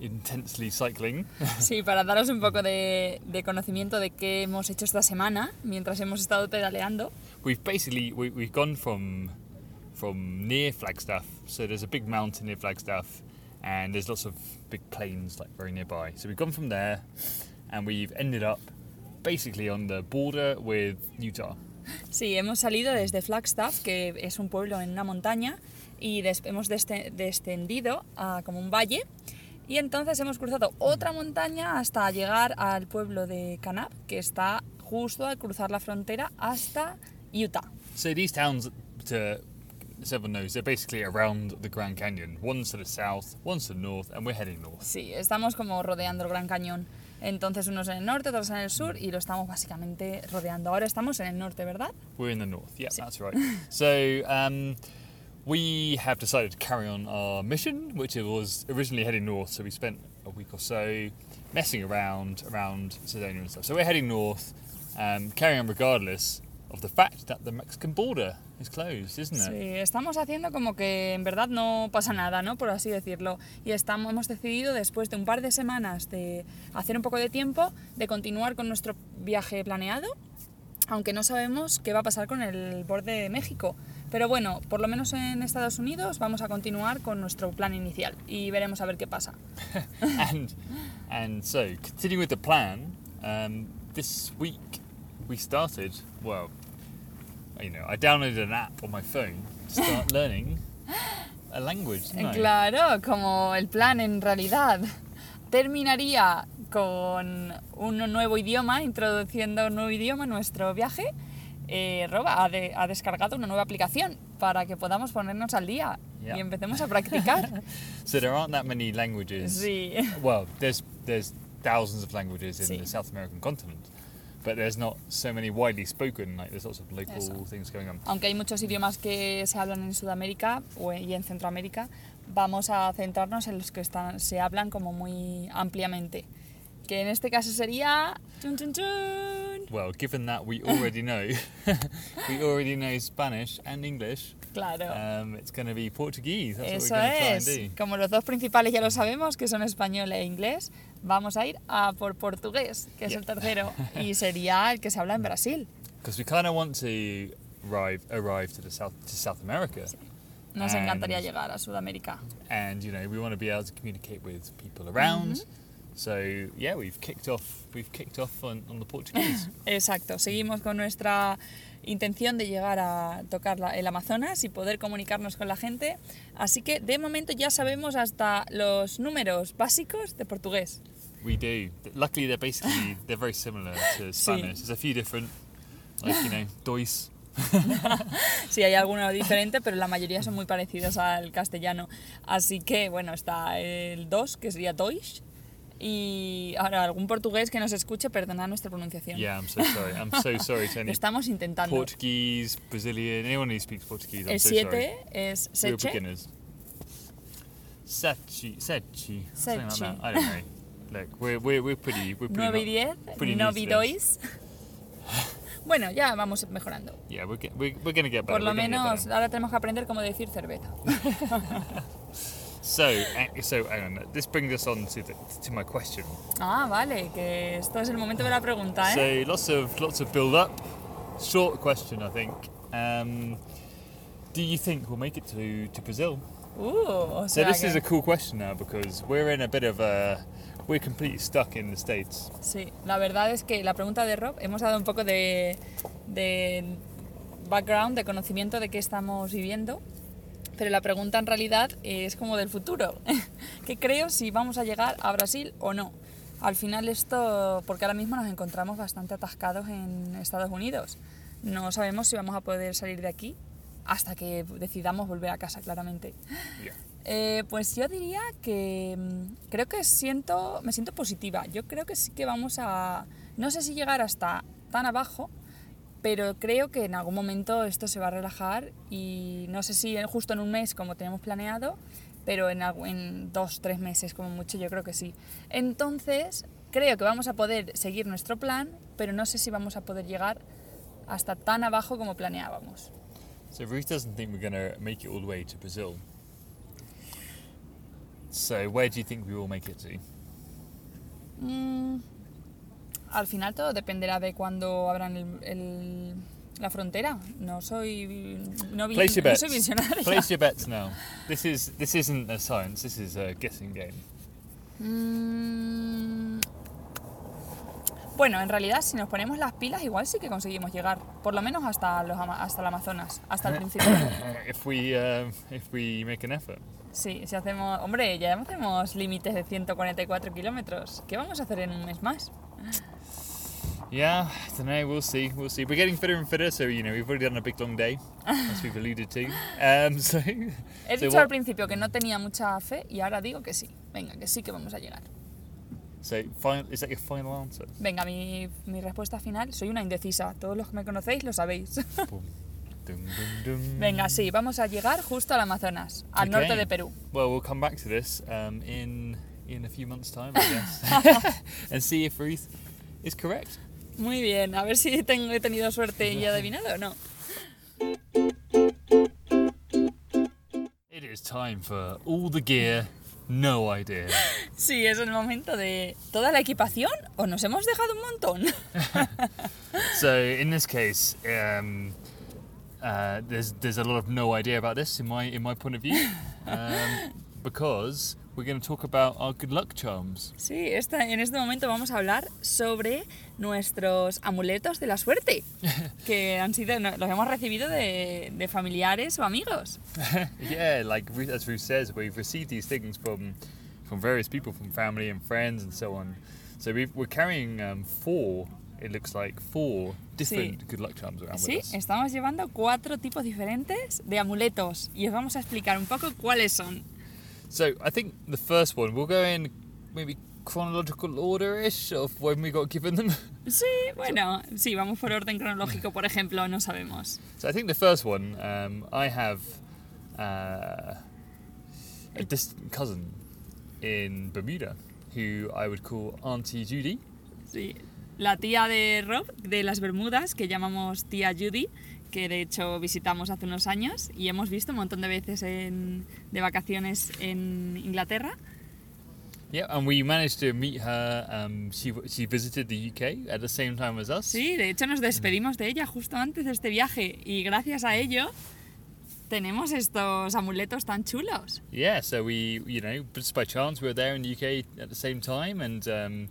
intensely cycling, Sí, para daros un poco de, de conocimiento de qué hemos hecho esta semana mientras hemos estado pedaleando. we've basically we, we've gone from from near Flagstaff. So there's a big mountain near Flagstaff, and there's lots of big plains like very nearby. So we've gone from there, and we've ended up basically on the border with Utah. Sí, hemos salido desde Flagstaff, que es un pueblo en una montaña, y des- hemos descendido a como un valle. Y entonces hemos cruzado otra montaña hasta llegar al pueblo de Kanab, que está justo al cruzar la frontera hasta Utah. So these towns, to as everyone knows, they're basically around the Grand Canyon. One's to the south, one's to the north, and we're heading north. Sí, estamos como rodeando el Gran Cañón. Entonces unos en el norte, otros en el sur y lo estamos básicamente rodeando. Ahora estamos en el norte, ¿verdad? We're in the north. Yeah, Sí. that's right. so um, we have decided to carry on our mission, which was originally heading north. So we spent a week or so messing around around Sedonia and stuff. So we're heading north, um, carrying on regardless of the fact that the Mexican border is closed, isn't it? Sí, estamos haciendo como que en verdad no pasa nada, ¿no? Por así decirlo. Y estamos, hemos decidido, después de un par de semanas de hacer un poco de tiempo, de continuar con nuestro viaje planeado, aunque no sabemos qué va a pasar con el borde de México. Pero bueno, por lo menos en Estados Unidos vamos a continuar con nuestro plan inicial y veremos a ver qué pasa. and and so continuing with the plan, um, this week we started. Well, you know, I downloaded an app on my phone to start learning a language. I? Claro, como el plan en realidad terminaría con un nuevo idioma, introduciendo un nuevo idioma en nuestro viaje, eh, Roba ha, de- ha descargado una nueva aplicación para que podamos ponernos al día Ya. y empecemos a practicar. So there aren't that many languages. sí. Well, there's there's thousands of languages in Sí. the South American continent, but there's not so many widely spoken. Like there's lots of local Eso. things going on. Aunque hay muchos idiomas que se hablan en Sudamérica o- y en Centroamérica, vamos a centrarnos en los que están, se hablan como muy ampliamente. Que en este caso sería... chun, chun, chun. Well, given that we already know, we already know Spanish and English. Claro. Um, it's going to be Portuguese. That's Eso what we're try es. and do. Como los dos principales ya lo sabemos, que son español e inglés, vamos a ir a por portugués, que es Yeah. el tercero, y sería el que se habla en Brasil. Because we kind of want to arrive arrive to the south to South America, Nos encantaría And- llegar a Sudamérica. and you know we want to be able to communicate with people around. So yeah, we've kicked off. We've kicked off on, on the Portuguese. Exacto, seguimos con nuestra intención de llegar a tocar la- el Amazonas y poder comunicarnos con la gente. Así que de momento ya sabemos hasta los números básicos de portugués. we do. Luckily, they're basically they're very similar to Spanish. There's a few different, like you know, dois. Sí, hay alguno diferente, pero la mayoría son muy parecidos al castellano. Así que, bueno, está el 2, que sería Deutsch. Y ahora, algún portugués que nos escuche, perdona nuestra pronunciación. Yeah, I'm so sorry. I'm so sorry to Lo any estamos intentando. Portuguese, Brazilian, anyone who speaks Portuguese. I'm el so 7 sorry. es We're Seche. beginners. Something like. I don't know. Look, we're, we're, we're pretty, we're pretty. 9 y not- 10, pretty Novi new to this. Dois. Bueno, ya vamos mejorando. Yeah, we're, get, we're, we're gonna get better. Por lo we're gonna get menos better. ahora tenemos que aprender cómo decir cerveza. So, uh, so hang on. This brings us on to the, to my question. Ah, vale, que esto es el momento de la pregunta, ¿eh? So lots of lots of build up. Short question, I think. Um, do you think we'll make it to, to Brazil? Uh, o So this is a cool question now because we're in a bit of a we're completely stuck in the states. Sí, la verdad es que la pregunta de Rob, hemos dado un poco de, de background, de conocimiento de qué estamos viviendo, pero la pregunta en realidad es como del futuro. ¿Qué creo si vamos a llegar a Brasil o no? Al final esto, porque ahora mismo nos encontramos bastante atascados en Estados Unidos. No sabemos si vamos a poder salir de aquí hasta que decidamos volver a casa, claramente. Yeah. Eh, pues yo diría que mm, creo que siento, me siento positiva. Yo creo que sí que vamos a, no sé si llegar hasta tan abajo, pero creo que en algún momento esto se va a relajar y no sé si justo en un mes como tenemos planeado, pero en, en dos, tres meses como mucho yo creo que sí. Entonces creo que vamos a poder seguir nuestro plan, pero no sé si vamos a poder llegar hasta tan abajo como planeábamos. So Ruth doesn't think we're gonna make it all the way to Brazil. So where do you think we will make it to? Mm, al final todo dependerá de cuándo abran el, el- la frontera. No soy no, vi- Place your no bets. soy visionaria. Place your bets now. This is this isn't a science. This is a guessing game. Mm, bueno, en realidad si nos ponemos las pilas igual sí que conseguimos llegar, por lo menos hasta los ama- hasta el Amazonas, hasta el principio. if we um, if we make an effort. Sí, si hacemos, hombre, ya hacemos límites de 144 kilómetros. ¿Qué vamos a hacer en un mes más? Yeah, I don't know. We'll see. We'll see. We're getting fitter and fitter, so you know we've already done a big long day, as we've alluded to. Um, so, He so, dicho what- al principio que no tenía mucha fe y ahora digo que sí. Venga, que sí que vamos a llegar. so final, is that your final answer? Venga, mi, mi respuesta final, soy una indecisa. Todos los que me conocéis lo sabéis. Dum, dum, dum. Venga, sí, vamos a llegar justo al Amazonas, al Okay. norte de Perú. Well, we'll come back to this um, in in a few months' time, I guess, and see if Ruth is correct. Muy bien, a ver si tengo, he tenido suerte y he adivinado o no. It is time for all the gear, no idea. Sí, es el momento de toda la equipación o nos hemos dejado un montón. So in this case, um, uh, there's there's a lot of no idea about this in my in my point of view, um, because we're going to talk about our good luck charms. Sí, esta, en este momento vamos a hablar sobre nuestros amuletos de la suerte, que han sido, los hemos recibido de, de familiares o amigos. yeah, like as Ruth says, we've received these things from from various people, from family and friends and so on. So we've, we're carrying um, four. It looks like four different good luck charms around Sí, with us. estamos llevando cuatro tipos diferentes de amuletos y os vamos a explicar un poco cuáles son. So I think the first one we'll go in maybe chronological order-ish of when we got given them. Sí, bueno, sí, vamos por orden cronológico, por ejemplo, no sabemos. So I think the first one, um, I have uh, a distant cousin in Bermuda who I would call Auntie Judy. Sí, la tía de Rob de las Bermudas, que llamamos tía Judy, que de hecho visitamos hace unos años y hemos visto un montón de veces en- de vacaciones en Inglaterra. Yeah, and we managed to meet her. Um, she she visited the UK at the same time as us. Sí, de hecho nos despedimos de ella justo antes de este viaje y gracias a ello tenemos estos amuletos tan chulos. Yeah, so we, you know, just by chance, we were there in the UK at the same time, and um,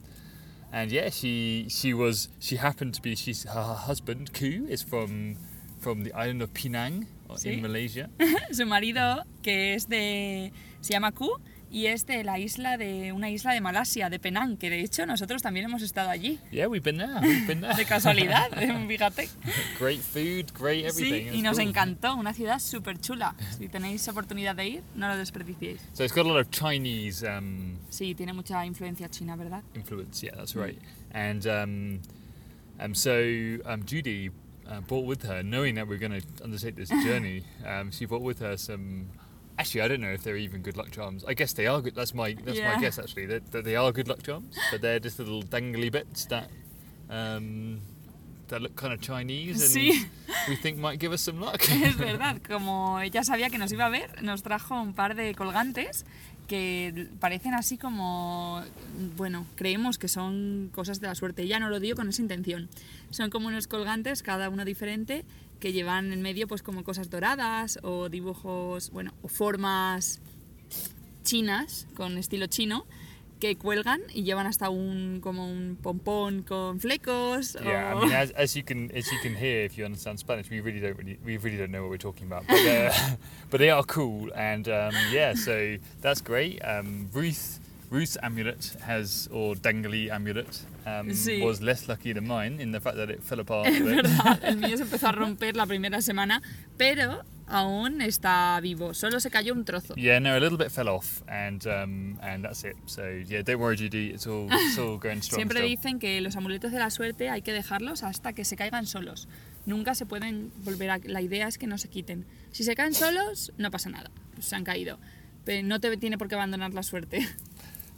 and yeah, she she was she happened to be she's her husband Ku is from from the island of Penang uh, Sí. in Malaysia. Su marido, que es de. se llama Ku y es de la isla de. una isla de Malasia, de Penang, que de hecho nosotros también hemos estado allí. yeah, we've been there. We've been there. De casualidad, fíjate. great food, great everything. Sí, y nos cool. encantó, una ciudad súper chula. Si tenéis oportunidad de ir, no lo desperdiciéis. So it's got a lot of Chinese um, Sí, tiene mucha influencia china, ¿verdad? influence. Yeah, that's right. And um, um, so um, Judy uh, brought with her, knowing that we're going to undertake this journey, um, she brought with her some. Actually, I don't know if they're even good luck charms. I guess they are good. That's my that's Yeah. my guess actually that, that they are good luck charms, but they're just little dangly bits that um, that look kind of Chinese and Sí. we think might give us some luck. Es verdad, como ella sabía que nos iba a ver, nos trajo un par de colgantes que parecen así como, bueno, creemos que son cosas de la suerte. Ya no lo digo con esa intención. Son como unos colgantes, cada uno diferente, que llevan en medio pues como cosas doradas o dibujos, bueno, o formas chinas, con estilo chino, que cuelgan y llevan hasta un como un pompón con flecos. Yeah, I mean, as, as you can as you can hear, if you understand Spanish, we really don't really we really don't know what we're talking about, but uh, but they are cool, and um, yeah, so that's great. Um, Ruth Ruth's amulet has or dangly amulet um, Sí. was less lucky than mine in the fact that it fell apart. Es verdad, el mío se empezó a romper la primera semana, pero aún está vivo, solo se cayó un trozo. Yeah, no, a little bit fell off, and um, and that's it. So yeah, don't worry, Judy. It's all it's all going strong. Siempre still. dicen que los amuletos de la suerte hay que dejarlos hasta que se caigan solos. Nunca se pueden volver a... La idea es que no se quiten. Si se caen solos, no pasa nada. Pues se han caído. Pero no te tiene por qué abandonar la suerte.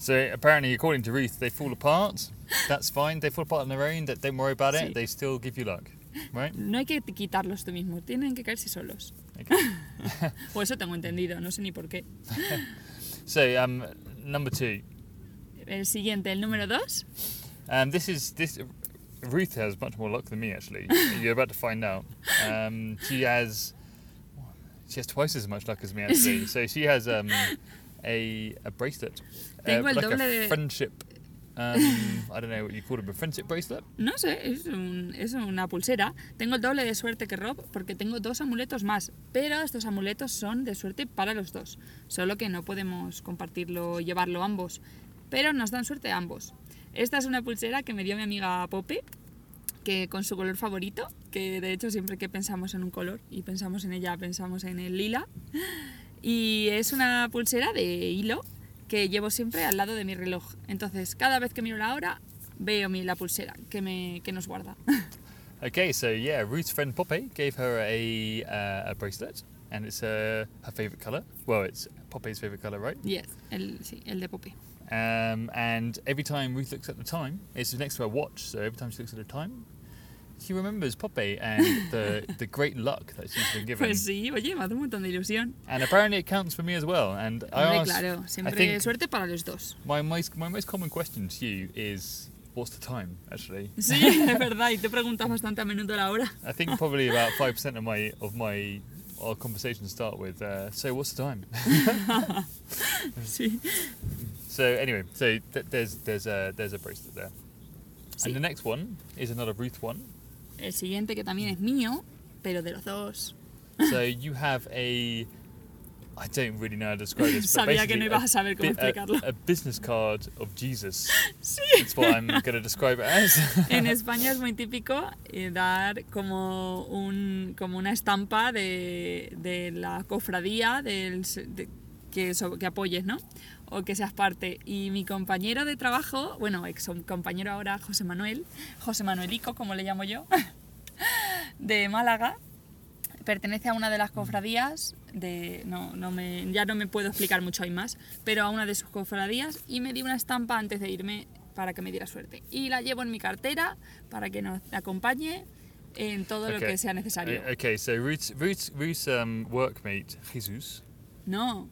So apparently, according to Ruth, they fall apart. That's fine. They fall apart on their own. Don't don't worry about it. Sí. They still give you luck, right? No hay que quitarlos tú mismo, tienen que caerse solos. Okay. O eso tengo entendido, no sé ni por qué. So um, number two. El siguiente, el número dos. Um, this is this. Ruth has much more luck than me, actually. You're about to find out. Um, she has. She has twice as much luck as me, actually. so she has um, a a bracelet, uh, Tengo el like doble a de- friendship. Um, I don't know what you call it, a friendship bracelet. No sé, es, un- es una pulsera. Tengo el doble de suerte que Rob porque tengo dos amuletos más, pero estos amuletos son de suerte para los dos. Solo que no podemos compartirlo, llevarlo ambos, pero nos dan suerte a ambos. Esta es una pulsera que me dio mi amiga Pope, que con su color favorito, que de hecho siempre que pensamos en un color y pensamos en ella pensamos en el lila. Y es una pulsera de hilo que llevo siempre al lado de mi reloj. Entonces, cada vez que miro la hora, veo mi, la pulsera que, me, que nos guarda. Okay, so yeah, Ruth's friend Poppy gave her a uh, a bracelet, and it's uh, her favorite color. Well, it's Poppy's favorite color, right? yes, el, sí, el de Poppy. Um, and every time Ruth looks at the time, it's next to her watch. So every time she looks at the time, she remembers Poppy and the the great luck that she's been given. Pues sí, oye, me hace un montón de ilusión. And apparently it counts for me as well. And I Hombre, asked, claro, siempre suerte para los dos. my most my most common question to you is, what's the time? Actually, Sí, es verdad, y te preguntas bastante a menudo la hora. I think probably about five percent of my of my our conversations start with, uh, so what's the time? Sí. So anyway, so th- there's there's a there's a bracelet there. Sí. And the next one is another Ruth one. El siguiente que también es mío, pero de los dos. So you have a I don't really know how to describe this. but Sabía que no ibas a saber cómo explicarlo. A, business card of Jesus. Sí. That's what I'm going to describe it as. En España es muy típico eh, dar como, un, como una estampa de, de la cofradía del, de- que, so- que apoyes, ¿no? O que seas parte. Y mi compañero de trabajo, bueno, ex compañero ahora, José Manuel, José Manuelico, como le llamo yo, de Málaga, pertenece a una de las cofradías de no, no me, ya no me puedo explicar mucho hay más pero a una de sus cofradías y me di una estampa antes de irme para que me diera suerte y la llevo en mi cartera para que nos acompañe en todo lo que sea necesario Uh, Okay, so Ruth's, Ruth's, Ruth's um, workmate, Jesus. no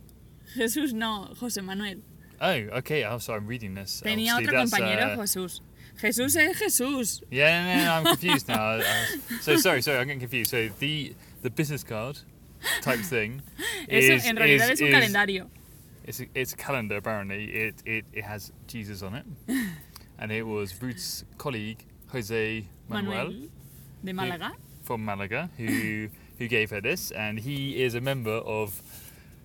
Jesús no José Manuel Oh, okay. I'm sorry, I'm reading this. tenía Obviously, otro compañero uh, Jesús Jesús es Jesús Yeah, no, no, no, I'm confused now. I- I- so sorry, sorry, I'm getting confused. So the the business card type thing Eso is en realidad is- es un is- calendario It's a, it's a calendar apparently. It, it it has Jesus on it, and it was Ruth's colleague Jose Manuel, Manuel de Málaga from Malaga who who gave her this, and he is a member of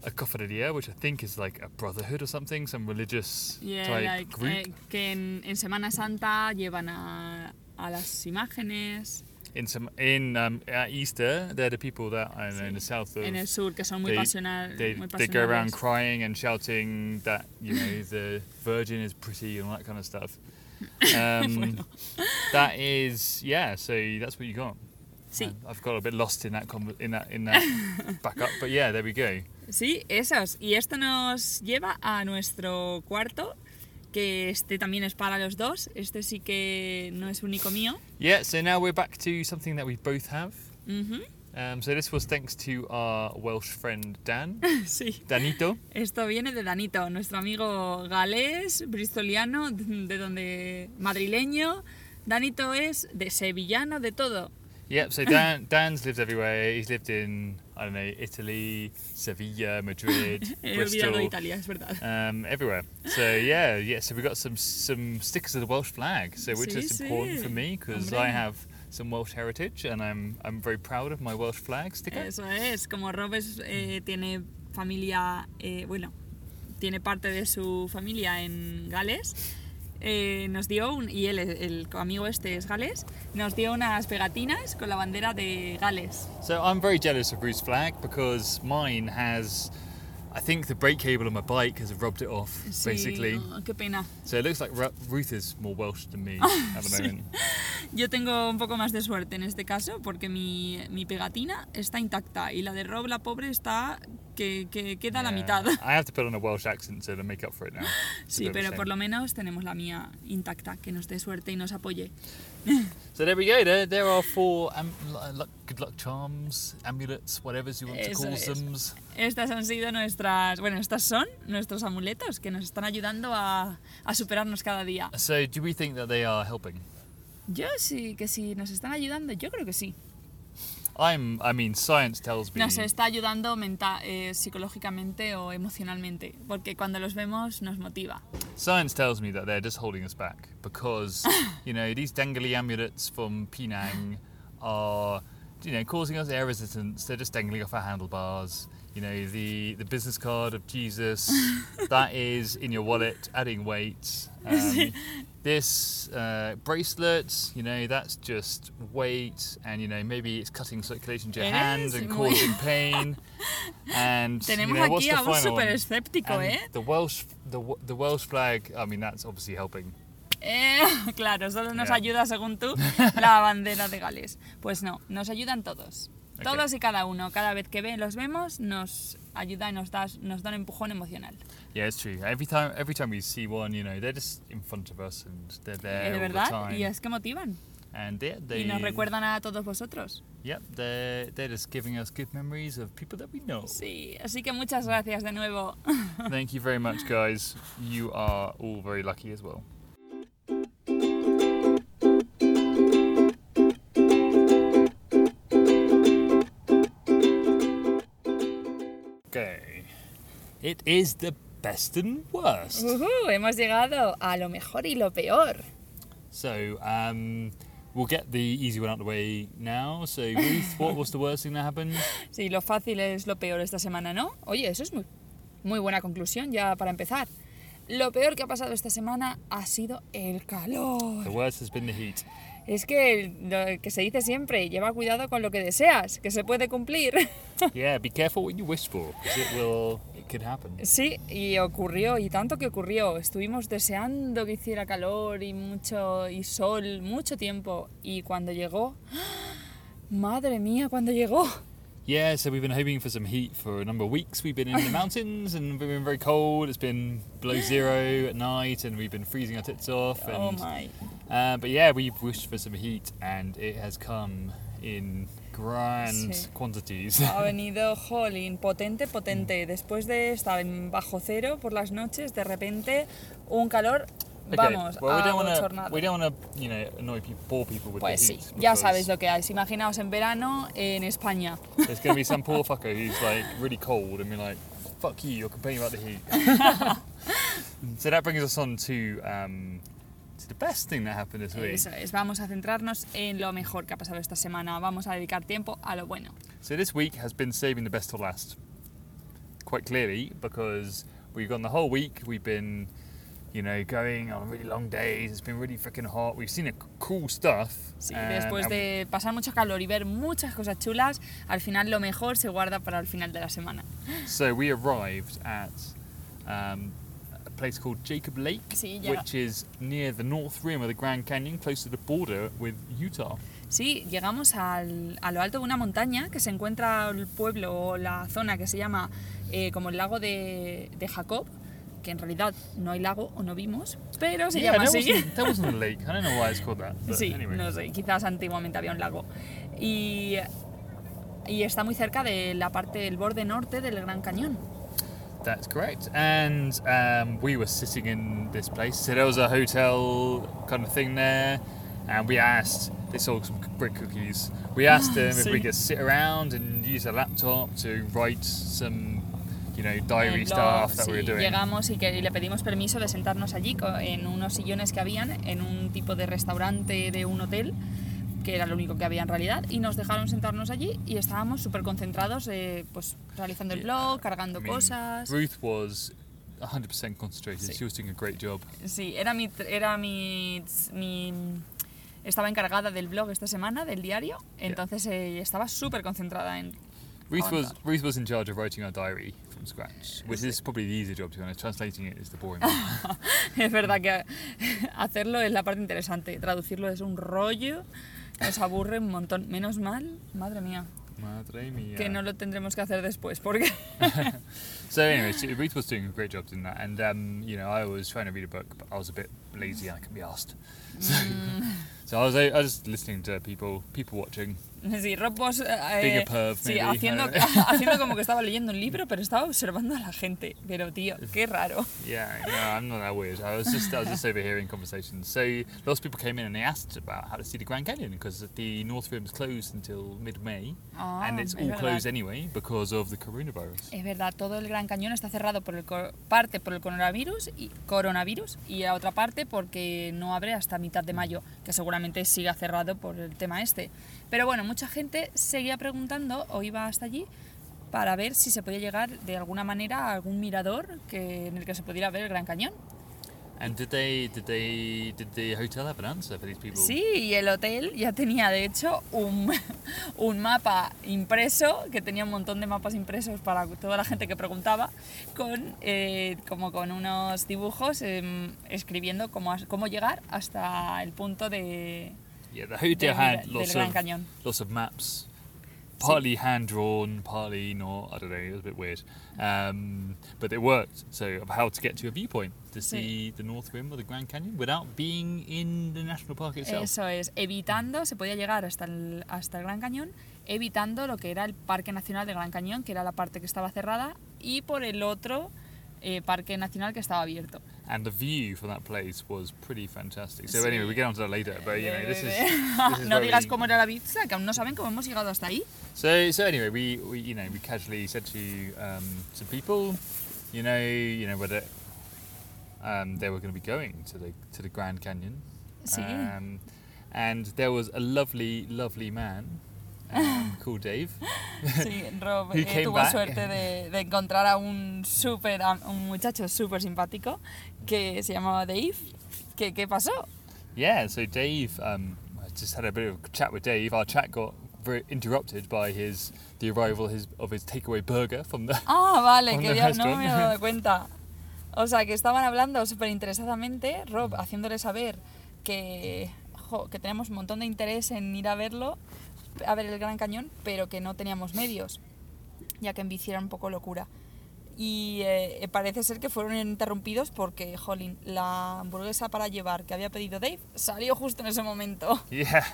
a cofradía, which I think is like a brotherhood or something, some religious Yeah, type like, group. eh, que en, en Semana Santa llevan a, a las imágenes in some in um, at Easter, they're the people that I don't know in the south of en el sur que son muy, they- pasional, they, muy they go around crying and shouting that you know the Virgin is pretty and all that kind of stuff. Um, Bueno. That is yeah. So that's what you got. Sí, I've got a bit lost in that in that in that backup, but yeah, there we go. sí, esos. Y esto nos lleva a nuestro cuarto, que este también es para los dos. Este sí que no es único mío. Yeah. So now we're back to something that we both have. Um, so this was thanks to our Welsh friend Dan, Sí. Danito. Esto viene de Danito, nuestro amigo galés, bristoliano, de donde madrileño. Danito es de sevillano, de todo. Yep. So Dan Dan's lived everywhere. He's lived in I don't know Italy, Sevilla, Madrid, Bristol. Italia, es verdad. Um, everywhere. So yeah, yeah. So we got some some stickers of the Welsh flag. So which Sí, is important sí. for me because I have some Welsh heritage and I'm I'm very proud of my Welsh flag sticker. Eso es, como Robes eh, tiene familia, eh, bueno, tiene parte de su familia en Gales, eh, nos dio, un, y él, el amigo este es galés, nos dio unas pegatinas con la bandera de Gales. So I'm very jealous of Ruth's flag because mine has, I think the brake cable on my bike has rubbed it off, Sí, basically. oh, qué pena. So it looks like Ru- Ruth is more Welsh than me at the moment. Yo tengo un poco más de suerte en este caso porque mi, mi pegatina está intacta y la de Rob, la pobre, está que, que queda a la Yeah. mitad. I have to put on a Welsh accent to make up for it now. Sí, pero por lo menos tenemos la mía intacta, que nos dé suerte y nos apoye. So there we go. There, there are four lu- luck, good luck charms, amulets, whatever you want to Eso call es. them. Estas han sido nuestras, bueno, estas son nuestros amuletos que nos están ayudando a, a superarnos cada día. So do we think that they are helping? Yo sí, que si nos están ayudando, yo creo que sí. I'm. I mean, science tells me. Nos está ayudando menta- eh, psicológicamente o emocionalmente, porque cuando los vemos nos motiva. Science tells me that they're just holding us back because, you know, these dangly amulets from Penang are, you know, causing us air resistance. They're just dangling off our handlebars. You know, the, the business card of Jesus, that is in your wallet, adding weight. Um, this uh, bracelet, you know, that's just weight, and you know, maybe it's cutting circulation to your It hands is and muy- causing pain. And you know, what's aquí the final súper one? escéptico, And ¿eh? The Welsh, the the Welsh flag. I mean, that's obviously helping. Eh, claro, solo nos Ya. ayuda, según tú, la bandera de Gales. Pues no, nos ayudan todos. Ok. Todos y cada uno. Cada vez que ve, los vemos, nos ayuda y nos da, nos da un empujón emocional. Yeah, it's true. Every time, every time we see one, you know, they're just in front of us and they're there Eh, de all the verdad, time. y es que motivan. And yeah, they, Y nos recuerdan a todos vosotros. Yep, they're they're just giving us good memories of people that we know. Sí, así que muchas gracias de nuevo. Thank you very much, guys. You are all very lucky as well. It is the best and worst. Ujú, hemos llegado a lo mejor y lo peor. So, um, we'll get the easy one out of the way now. So, Ruth, what was the worst thing that happened? Sí, lo fácil es lo peor esta semana, ¿no? Oye, eso es muy, muy buena conclusión ya para empezar. Lo peor que ha pasado esta semana ha sido el The calor. worst has been the heat. Es que lo que se dice siempre, lleva cuidado con lo que deseas, que se puede cumplir. Yeah, be careful what you wish for, because it will, could happen. Sí, y ocurrió, y tanto que ocurrió. Estuvimos deseando que hiciera calor y mucho y sol, mucho tiempo. Y cuando llegó, madre mía, cuando llegó. Yeah, so we've been hoping for some heat for a number of weeks. We've been in the mountains and we've been very cold. It's been below zero at night and we've been freezing our tits off. Oh my. uh, but yeah, we've wished for some heat and it has come in grand Sí. quantities. Ha venido, jolín, potente, potente. Después de estar en bajo cero por las noches, de repente un calor, Okay, vamos, well, we don't wanna, we don't want to, you know, annoy people, bore people with Pues the sí, ya sabes lo que hay. Imaginaos en verano en España. There's going to be some poor fucker who's like really cold and be like, fuck you, you're complaining about the heat. so that brings us on to, um, to the best thing that happened this week. Eso es, vamos a centrarnos en lo mejor que ha pasado esta semana. Vamos a dedicar tiempo a lo bueno. So this week has been saving the best till last. Quite clearly, because we've gone the whole week, we've been, you know, going on really long days, it's been really freaking hot, we've seen a cool stuff. Sí, um, después and- de pasar mucho calor y ver muchas cosas chulas, al final lo mejor se guarda para el final de la semana. So we arrived at um, place called Jacob Lake, Sí, which is near the north rim of the Grand Canyon, close to the border with Utah. Sí, llegamos al- a lo alto de una montaña que se encuentra el pueblo o la zona que se llama eh, como el lago de, de Jacob, que en realidad no hay lago o no vimos, pero se yeah, llama así. wasn't, there wasn't a lake. I don't know why it's called that. But Sí, anyway. no sé, quizás antiguamente había un lago. Y y está muy cerca de la parte del borde norte del Gran Cañón. That's correct. And um, we were sitting in this place. So there was a hotel kind of thing there. And we asked, they sold some brick cookies. We asked them if we could sit around and use a laptop to write some, you know, diary blog, stuff that we were doing. Llegamos y, que, y le pedimos permiso de sentarnos allí en unos sillones que habían en un tipo de restaurante de un hotel, que era lo único que había en realidad, y nos dejaron sentarnos allí y estábamos súper concentrados, eh, pues realizando el blog, cargando I mean, cosas. Ruth was 100% concentrated. Sí. She was doing a great job. Sí, era mi, era mi, mi- Estaba encargada del blog esta semana, del diario, entonces eh, estaba súper concentrada en... Ruth was. Ruth was in charge of writing our diary from scratch, which is probably the easier job to be honest. Translating it is the boring one. Es verdad que hacerlo es la parte interesante, traducirlo es un rollo, nos aburre un montón. Menos mal, madre mía, Madre mía. que no lo tendremos que hacer después, porque So anyway, she, Ruth was doing a great job doing that, and um, you know I was trying to read a book, but I was a bit lazy and I couldn't be asked. So, Mm. so I was I was just listening to people people watching. sí, Rob was, eh, a perv, sí, haciendo, haciendo como que estaba leyendo un libro, pero estaba observando a la gente. Pero tío, qué raro. Yeah, no, I'm not that weird. I was just I was just overhearing conversations. So lots of people came in and they asked about how to see the Grand Canyon because the North Rim is closed until mid-May, Ah, and it's all verdad. closed anyway because of the coronavirus. Es verdad, todo el Gran Cañón está cerrado por el parte por el coronavirus y coronavirus y la otra parte porque no abre hasta mitad de mayo, que seguramente siga cerrado por el tema este. Pero bueno, mucha gente seguía preguntando o iba hasta allí para ver si se podía llegar de alguna manera a algún mirador que, en el que se pudiera ver el Gran Cañón. And did they did they did the hotel have an answer for these people? Sí, y el hotel ya tenía de hecho un, un mapa impreso, que tenía un montón de mapas impresos para toda la gente que preguntaba, con, eh, como con unos dibujos em, escribiendo cómo, cómo llegar hasta el punto de... Yeah, the hotel del- had del lots of Cañón. lots of maps, partly hand drawn, partly not. I don't know. It was a bit weird, um, but it worked. So of how to get to a viewpoint to see the North Rim of the Grand Canyon without being in the national park itself. Eso es, evitando, se podía llegar hasta el, hasta el Gran Cañón, evitando lo que era el Parque Nacional de Gran Cañón, que era la parte que estaba cerrada, y por el otro eh, Parque Nacional que estaba abierto. And the view from that place was pretty fantastic. So Sí. anyway, we get onto that later. But you know, this is, this is no digas cómo era la vista, que aún no saben cómo hemos llegado hasta ahí. So, so anyway, we, we you know we casually said to um, some people, you know, you know whether um, they were going to be going to the to the Grand Canyon. Sí. Um, and there was a lovely, lovely man called Dave. Sí, Rob eh, tuvo back. suerte de, de encontrar a un super, a un muchacho súper simpático que se llamaba Dave. ¿Qué, ¿Qué pasó? Yeah, so Dave, um, I just had a bit of a chat with Dave. Our chat got very interrupted by his the arrival his, of his takeaway burger from the. Ah, vale, que ya no me había dado cuenta. O sea, que estaban hablando súper interesadamente, Rob haciéndole saber que, jo, que tenemos un montón de interés en ir a verlo, a ver el Gran Cañón, pero que no teníamos medios, ya que en bici era un poco locura. Y eh, parece ser que fueron interrumpidos porque, jolín, la hamburguesa para llevar que había pedido Dave salió justo en ese momento. Yeah.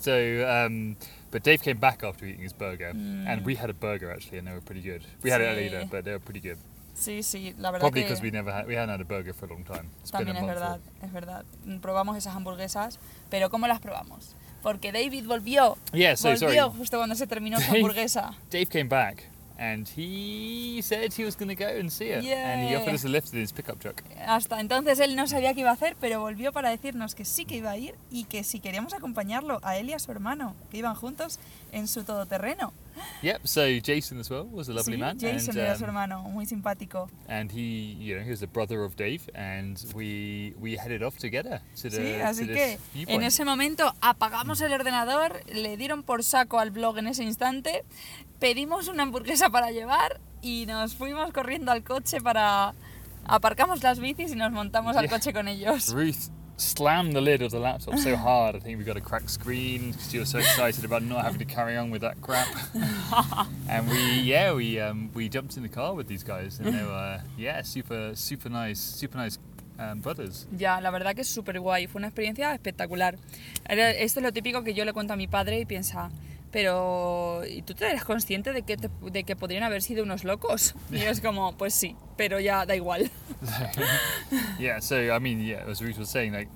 So, um, but Dave came back after eating his burger, Mm. and we had a burger actually, and they were pretty good. We had it later, but they were pretty good. Sí, sí, la verdad Probably que... because we never had we hadn't had a burger for a long time. It's been También a es month or- verdad, es verdad. Probamos esas hamburguesas, pero ¿cómo las probamos? Porque David volvió. Yeah, so sorry. volvió justo cuando se terminó su Dave- hamburguesa. Dave came back, and he said he was going to go and see it, and he offered Yeah. us a lift in his pickup truck. Hasta entonces él no sabía qué iba a hacer, pero volvió para decirnos que sí que iba a ir y que si queríamos acompañarlo a él y a su hermano, que iban juntos en su todoterreno. Yep. So Jason as well was a lovely sí, man, Jason and, era su um, hermano, muy simpático. and he, you know, he was the brother of Dave, and we we headed off together to the Sí, to así this que en ese momento apagamos el ordenador, le dieron por saco al blog en ese instante, pedimos una hamburguesa para llevar y nos fuimos corriendo al coche para... Aparcamos las bicis y nos montamos al Yeah. coche con ellos. Ruth slammed the lid of the laptop so hard, I think we got a cracked screen because you were so excited about not having to carry on with that crap. and we, yeah, we um, we jumped in the car with these guys, and they were, yeah, super, super nice, super nice um, brothers. Ya, la verdad que es súper guay, fue una experiencia espectacular. Esto es lo típico que yo le cuento a mi padre y piensa, pero ¿y tú te eres consciente de que, te- de que podrían haber sido unos locos? Y es como, pues sí, pero ya da igual. yeah, so I mean, yeah, as Ruth was saying, like,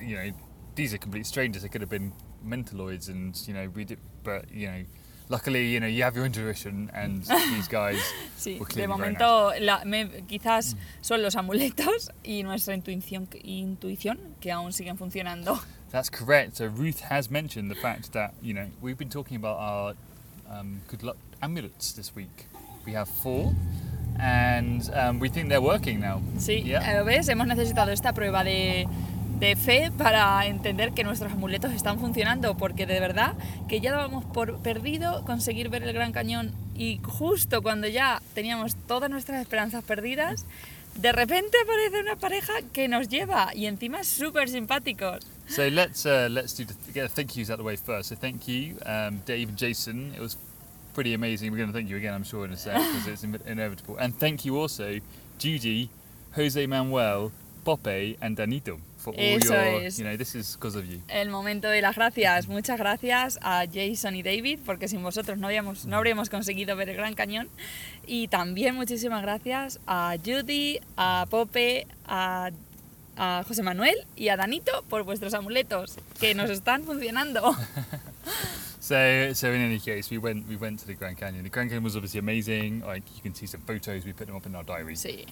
you know, these are complete strangers. They could have been mentaloids, and you know, we did, but you know, luckily, you know, you have your intuition, and these guys Sí, were de momento la- me- quizás son los amuletos y nuestra intuición, intuición que aún siguen funcionando. That's correct. So Ruth has mentioned the fact that you know we've been talking about our um, good luck amulets this week. We have four, and um, we think they're working now. Sí, Yeah. ¿lo ves? Hemos necesitado esta prueba de, de fe para entender que nuestros amuletos están funcionando, porque de verdad que ya dábamos por perdido conseguir ver el Gran Cañón y justo cuando ya teníamos todas nuestras esperanzas perdidas, de repente aparece una pareja que nos lleva y encima súper simpáticos. So let's uh, let's do the, get the thank yous out of the way first. So thank you, um, Dave and Jason. It was pretty amazing. We're going to thank you again, I'm sure, in a sec because it's in- inevitable. And thank you also, Judy, Jose Manuel, Pope, and Danito for all Eso your. es. You know, this is because of you. El momento de las gracias. Muchas gracias a Jason y David, porque sin vosotros no, habíamos, no habríamos conseguido ver el Gran Cañón. Y también muchísimas gracias a Judy, a Pope, a, a José Manuel y a Danito por vuestros amuletos, que nos están funcionando. So, so in any case, we went we went to the Grand Canyon. The Grand Canyon was obviously amazing. Like you can see some photos. We put them up in our diary. Sí.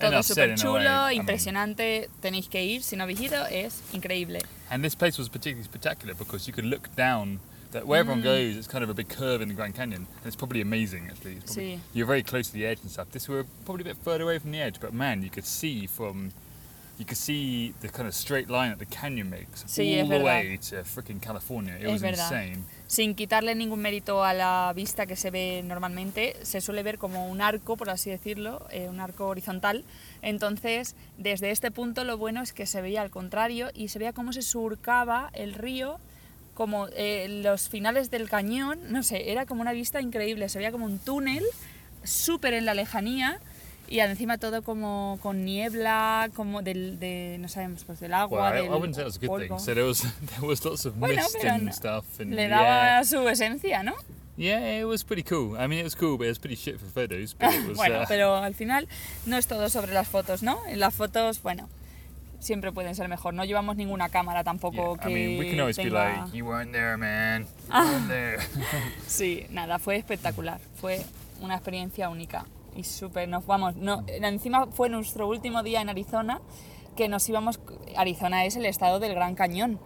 Todo súper. I chulo, mean- impresionante. Tenéis que ir, si no habéis ido, es increíble. And this place was particularly spectacular because you could look down. That where everyone goes, it's kind of a big curve in the Grand Canyon, and it's probably amazing. Actually, probably, Sí. you're very close to the edge and stuff. This we were probably a bit further away from the edge, but man, you could see from, you could see the kind of straight line that the canyon makes Sí, all the way to freaking California. It Es was verdad. insane. sin quitarle ningún mérito a la vista que se ve normalmente, se suele ver como un arco, por así decirlo, eh, un arco horizontal. Entonces, desde este punto lo bueno es que se veía al contrario y se veía cómo se surcaba el río, como eh, los finales del cañón, no sé, era como una vista increíble, se veía como un túnel súper en la lejanía y encima todo como con niebla, como del, de, no sabemos, pues del agua, Well, I, del I wouldn't say that was a good polvo. thing. So there was there was lots of Bueno, mist and no- stuff, and Le yeah, daba su esencia, ¿no? yeah, it was pretty cool. I mean, it was cool, but it was pretty shit for photos. But it was. bueno, uh, pero al final no es todo sobre las fotos, ¿no? En las fotos, bueno, siempre pueden ser mejor. No llevamos ninguna cámara tampoco yeah, que I mean, we can always be tenga- like, you weren't there, man. You weren't there. Sí, nada, fue espectacular. Fue una experiencia única y súper. Nos vamos. No, encima fue nuestro último día en Arizona que nos íbamos. Arizona es el estado del Gran Cañón.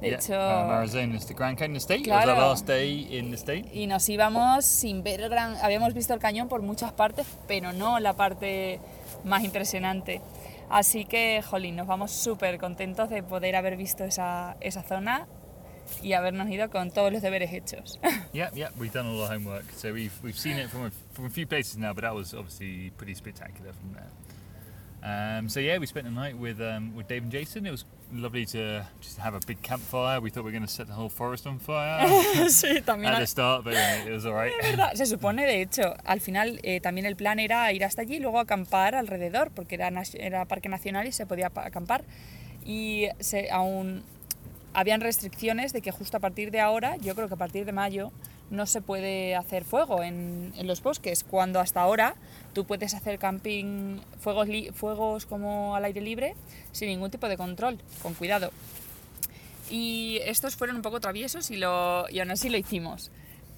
De yeah, hecho. um, Arizona is the Grand Canyon State. It was our Claro. last day in the state. y nos íbamos sin ver el gran habíamos visto el cañón por muchas partes pero no la parte más impresionante así que jolín nos vamos súper contentos de poder haber visto esa, esa zona y habernos ido con todos los deberes hechos Yeah, yeah, we've done all our homework, so we've we've seen it from a, from a few places now, but that was obviously pretty spectacular from there. Um, so yeah, we spent the night with um, with Dave and Jason. It was lovely to just have a big campfire. We thought we were going to set the whole forest on fire sí también at the start, but yeah, it was all right. Es verdad, se supone, de hecho, al final eh, también el plan era ir hasta allí y luego acampar alrededor, porque era, era parque nacional y se podía pa- acampar. Y se, aún habían restricciones de que justo a partir de ahora, yo creo que a partir de mayo, no se puede hacer fuego en, los bosques, cuando hasta ahora tú puedes hacer camping, fuegos, fuegos como al aire libre, sin ningún tipo de control, con cuidado. Y estos fueron un poco traviesos y, lo, y aún así lo hicimos.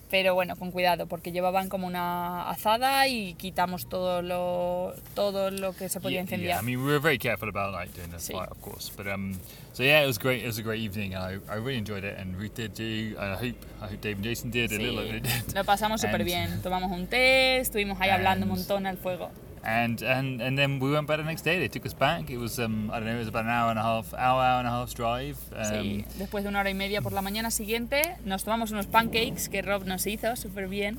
Pero bueno, con cuidado, porque llevaban como una azada y quitamos todo lo, todo lo que se podía Yeah, incendiar. yeah, I mean, we were very careful about like doing the Sí. fire, of course. But um, so yeah, it was great. It was a great evening, and I, I really enjoyed it. And Ruth did too. And I hope I hope Dave and Jason did. It Sí, looked like they did. lo pasamos súper And- bien. Tomamos un té, estuvimos ahí hablando un And- montón al fuego. And and and then we went back the next day. They took us back. It was um I don't know. It was about an hour and a half, hour, hour and a half drive. Um, Sí, después de una hora y media por la mañana siguiente nos tomamos unos pancakes que Rob nos hizo súper bien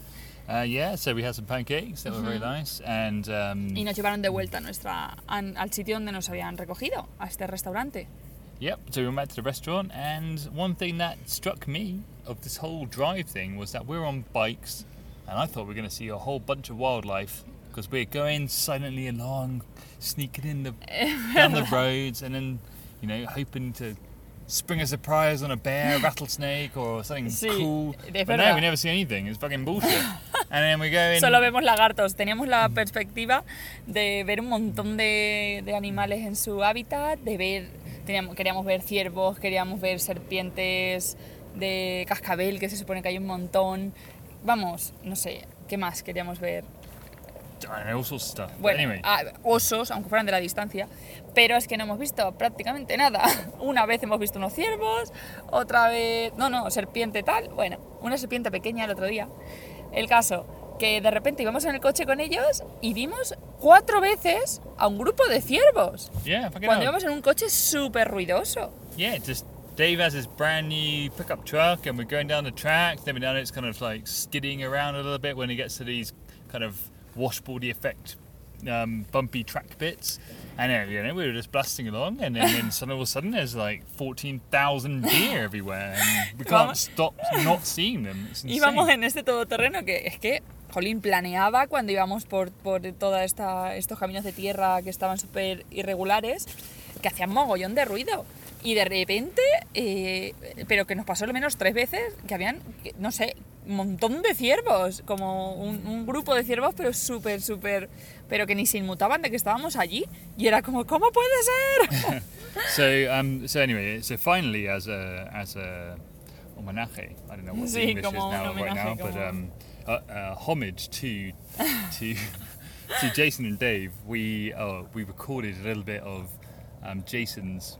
uh, yeah. So we had some pancakes that were very nice. And um, y nos llevaron de vuelta a nuestra, an- al sitio donde nos habían recogido, a este restaurante. Yep. So we went back to the restaurant, and one thing that struck me of this whole drive thing was that we're on bikes, and I thought we were going to see a whole bunch of wildlife because we're going silently along, sneaking in the down the roads, and then you know hoping to spring a surprise on a bear, rattlesnake, or something Sí, cool. But no, we never see anything. It's fucking bullshit. and then we go in. Solo vemos lagartos. Teníamos la perspectiva de ver un montón de, de animales en su hábitat, de ver, teníamos, queríamos ver ciervos, queríamos ver serpientes de cascabel, que se supone que hay un montón. Vamos, no sé, ¿qué más queríamos ver? Know, stuff. Bueno, anyway. ah, osos, aunque fueran de la distancia, pero es que no hemos visto prácticamente nada. Una vez hemos visto unos ciervos, otra vez, no, no, serpiente tal, bueno, una serpiente pequeña el otro día. El caso, que de repente íbamos en el coche con ellos y vimos cuatro veces a un grupo de ciervos. yeah, Cuando íbamos en un coche súper ruidoso. Yeah, just Dave has his brand new pickup truck, and we're going down the track. Then down it's kind of like skidding around a little bit when it gets to these kind of washboardy effect, um, bumpy track bits. And then, you know, we were just blasting along, and then, then suddenly, all of a sudden, there's like 14,000 deer everywhere, and we can't stop not seeing them. It's. Íbamos en este todoterreno que es que Jolín planeaba cuando íbamos por, por todos estos caminos de tierra que estaban súper irregulares, que hacían mogollón de ruido. Y de repente, eh, pero que nos pasó al menos tres veces, que habían, no sé, montón de ciervos, como un, un grupo de ciervos, pero súper, súper, pero que ni se inmutaban de que estábamos allí. Y era como, ¿cómo puede ser? So, um, so anyway, so finally, as a as a homenaje, I don't know what the Sí, English is como now right now, homenaje, but como- um, uh, uh, homage to to to Jason and Dave. We uh, we recorded a little bit of um, Jason's.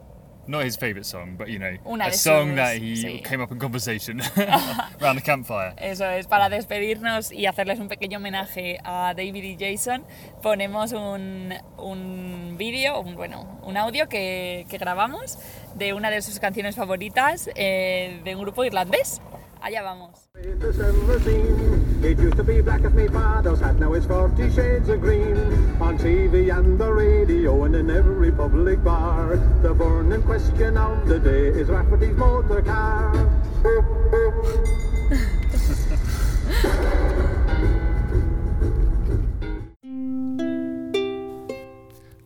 Not his favourite song, but you know, Una a song sus- that he sí. came up in conversation around the campfire. Eso es, para despedirnos y hacerles un pequeño homenaje a David y Jason, ponemos un, un vídeo, un, bueno, un audio que, que grabamos de una de sus canciones favoritas eh, de un grupo irlandés. Allá vamos. Greatest ever seen. It used to be black as my father's hat, now it's forty shades of green. On TV and the radio and in every public bar. The burning question of the day is Rafferty's motor car.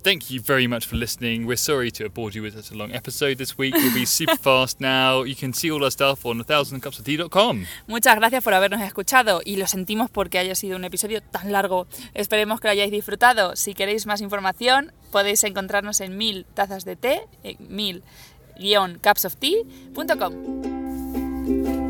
Thank you very much for listening. We're sorry to have bored you with such a long episode this week. We'll be super fast now. You can see all our stuff on 1000cupsoftea.com. Muchas gracias por habernos escuchado y lo sentimos porque haya sido un episodio tan largo. Esperemos que lo hayáis disfrutado. Si queréis más información, podéis encontrarnos en mil tazas de té, mil-cupsoftea.com.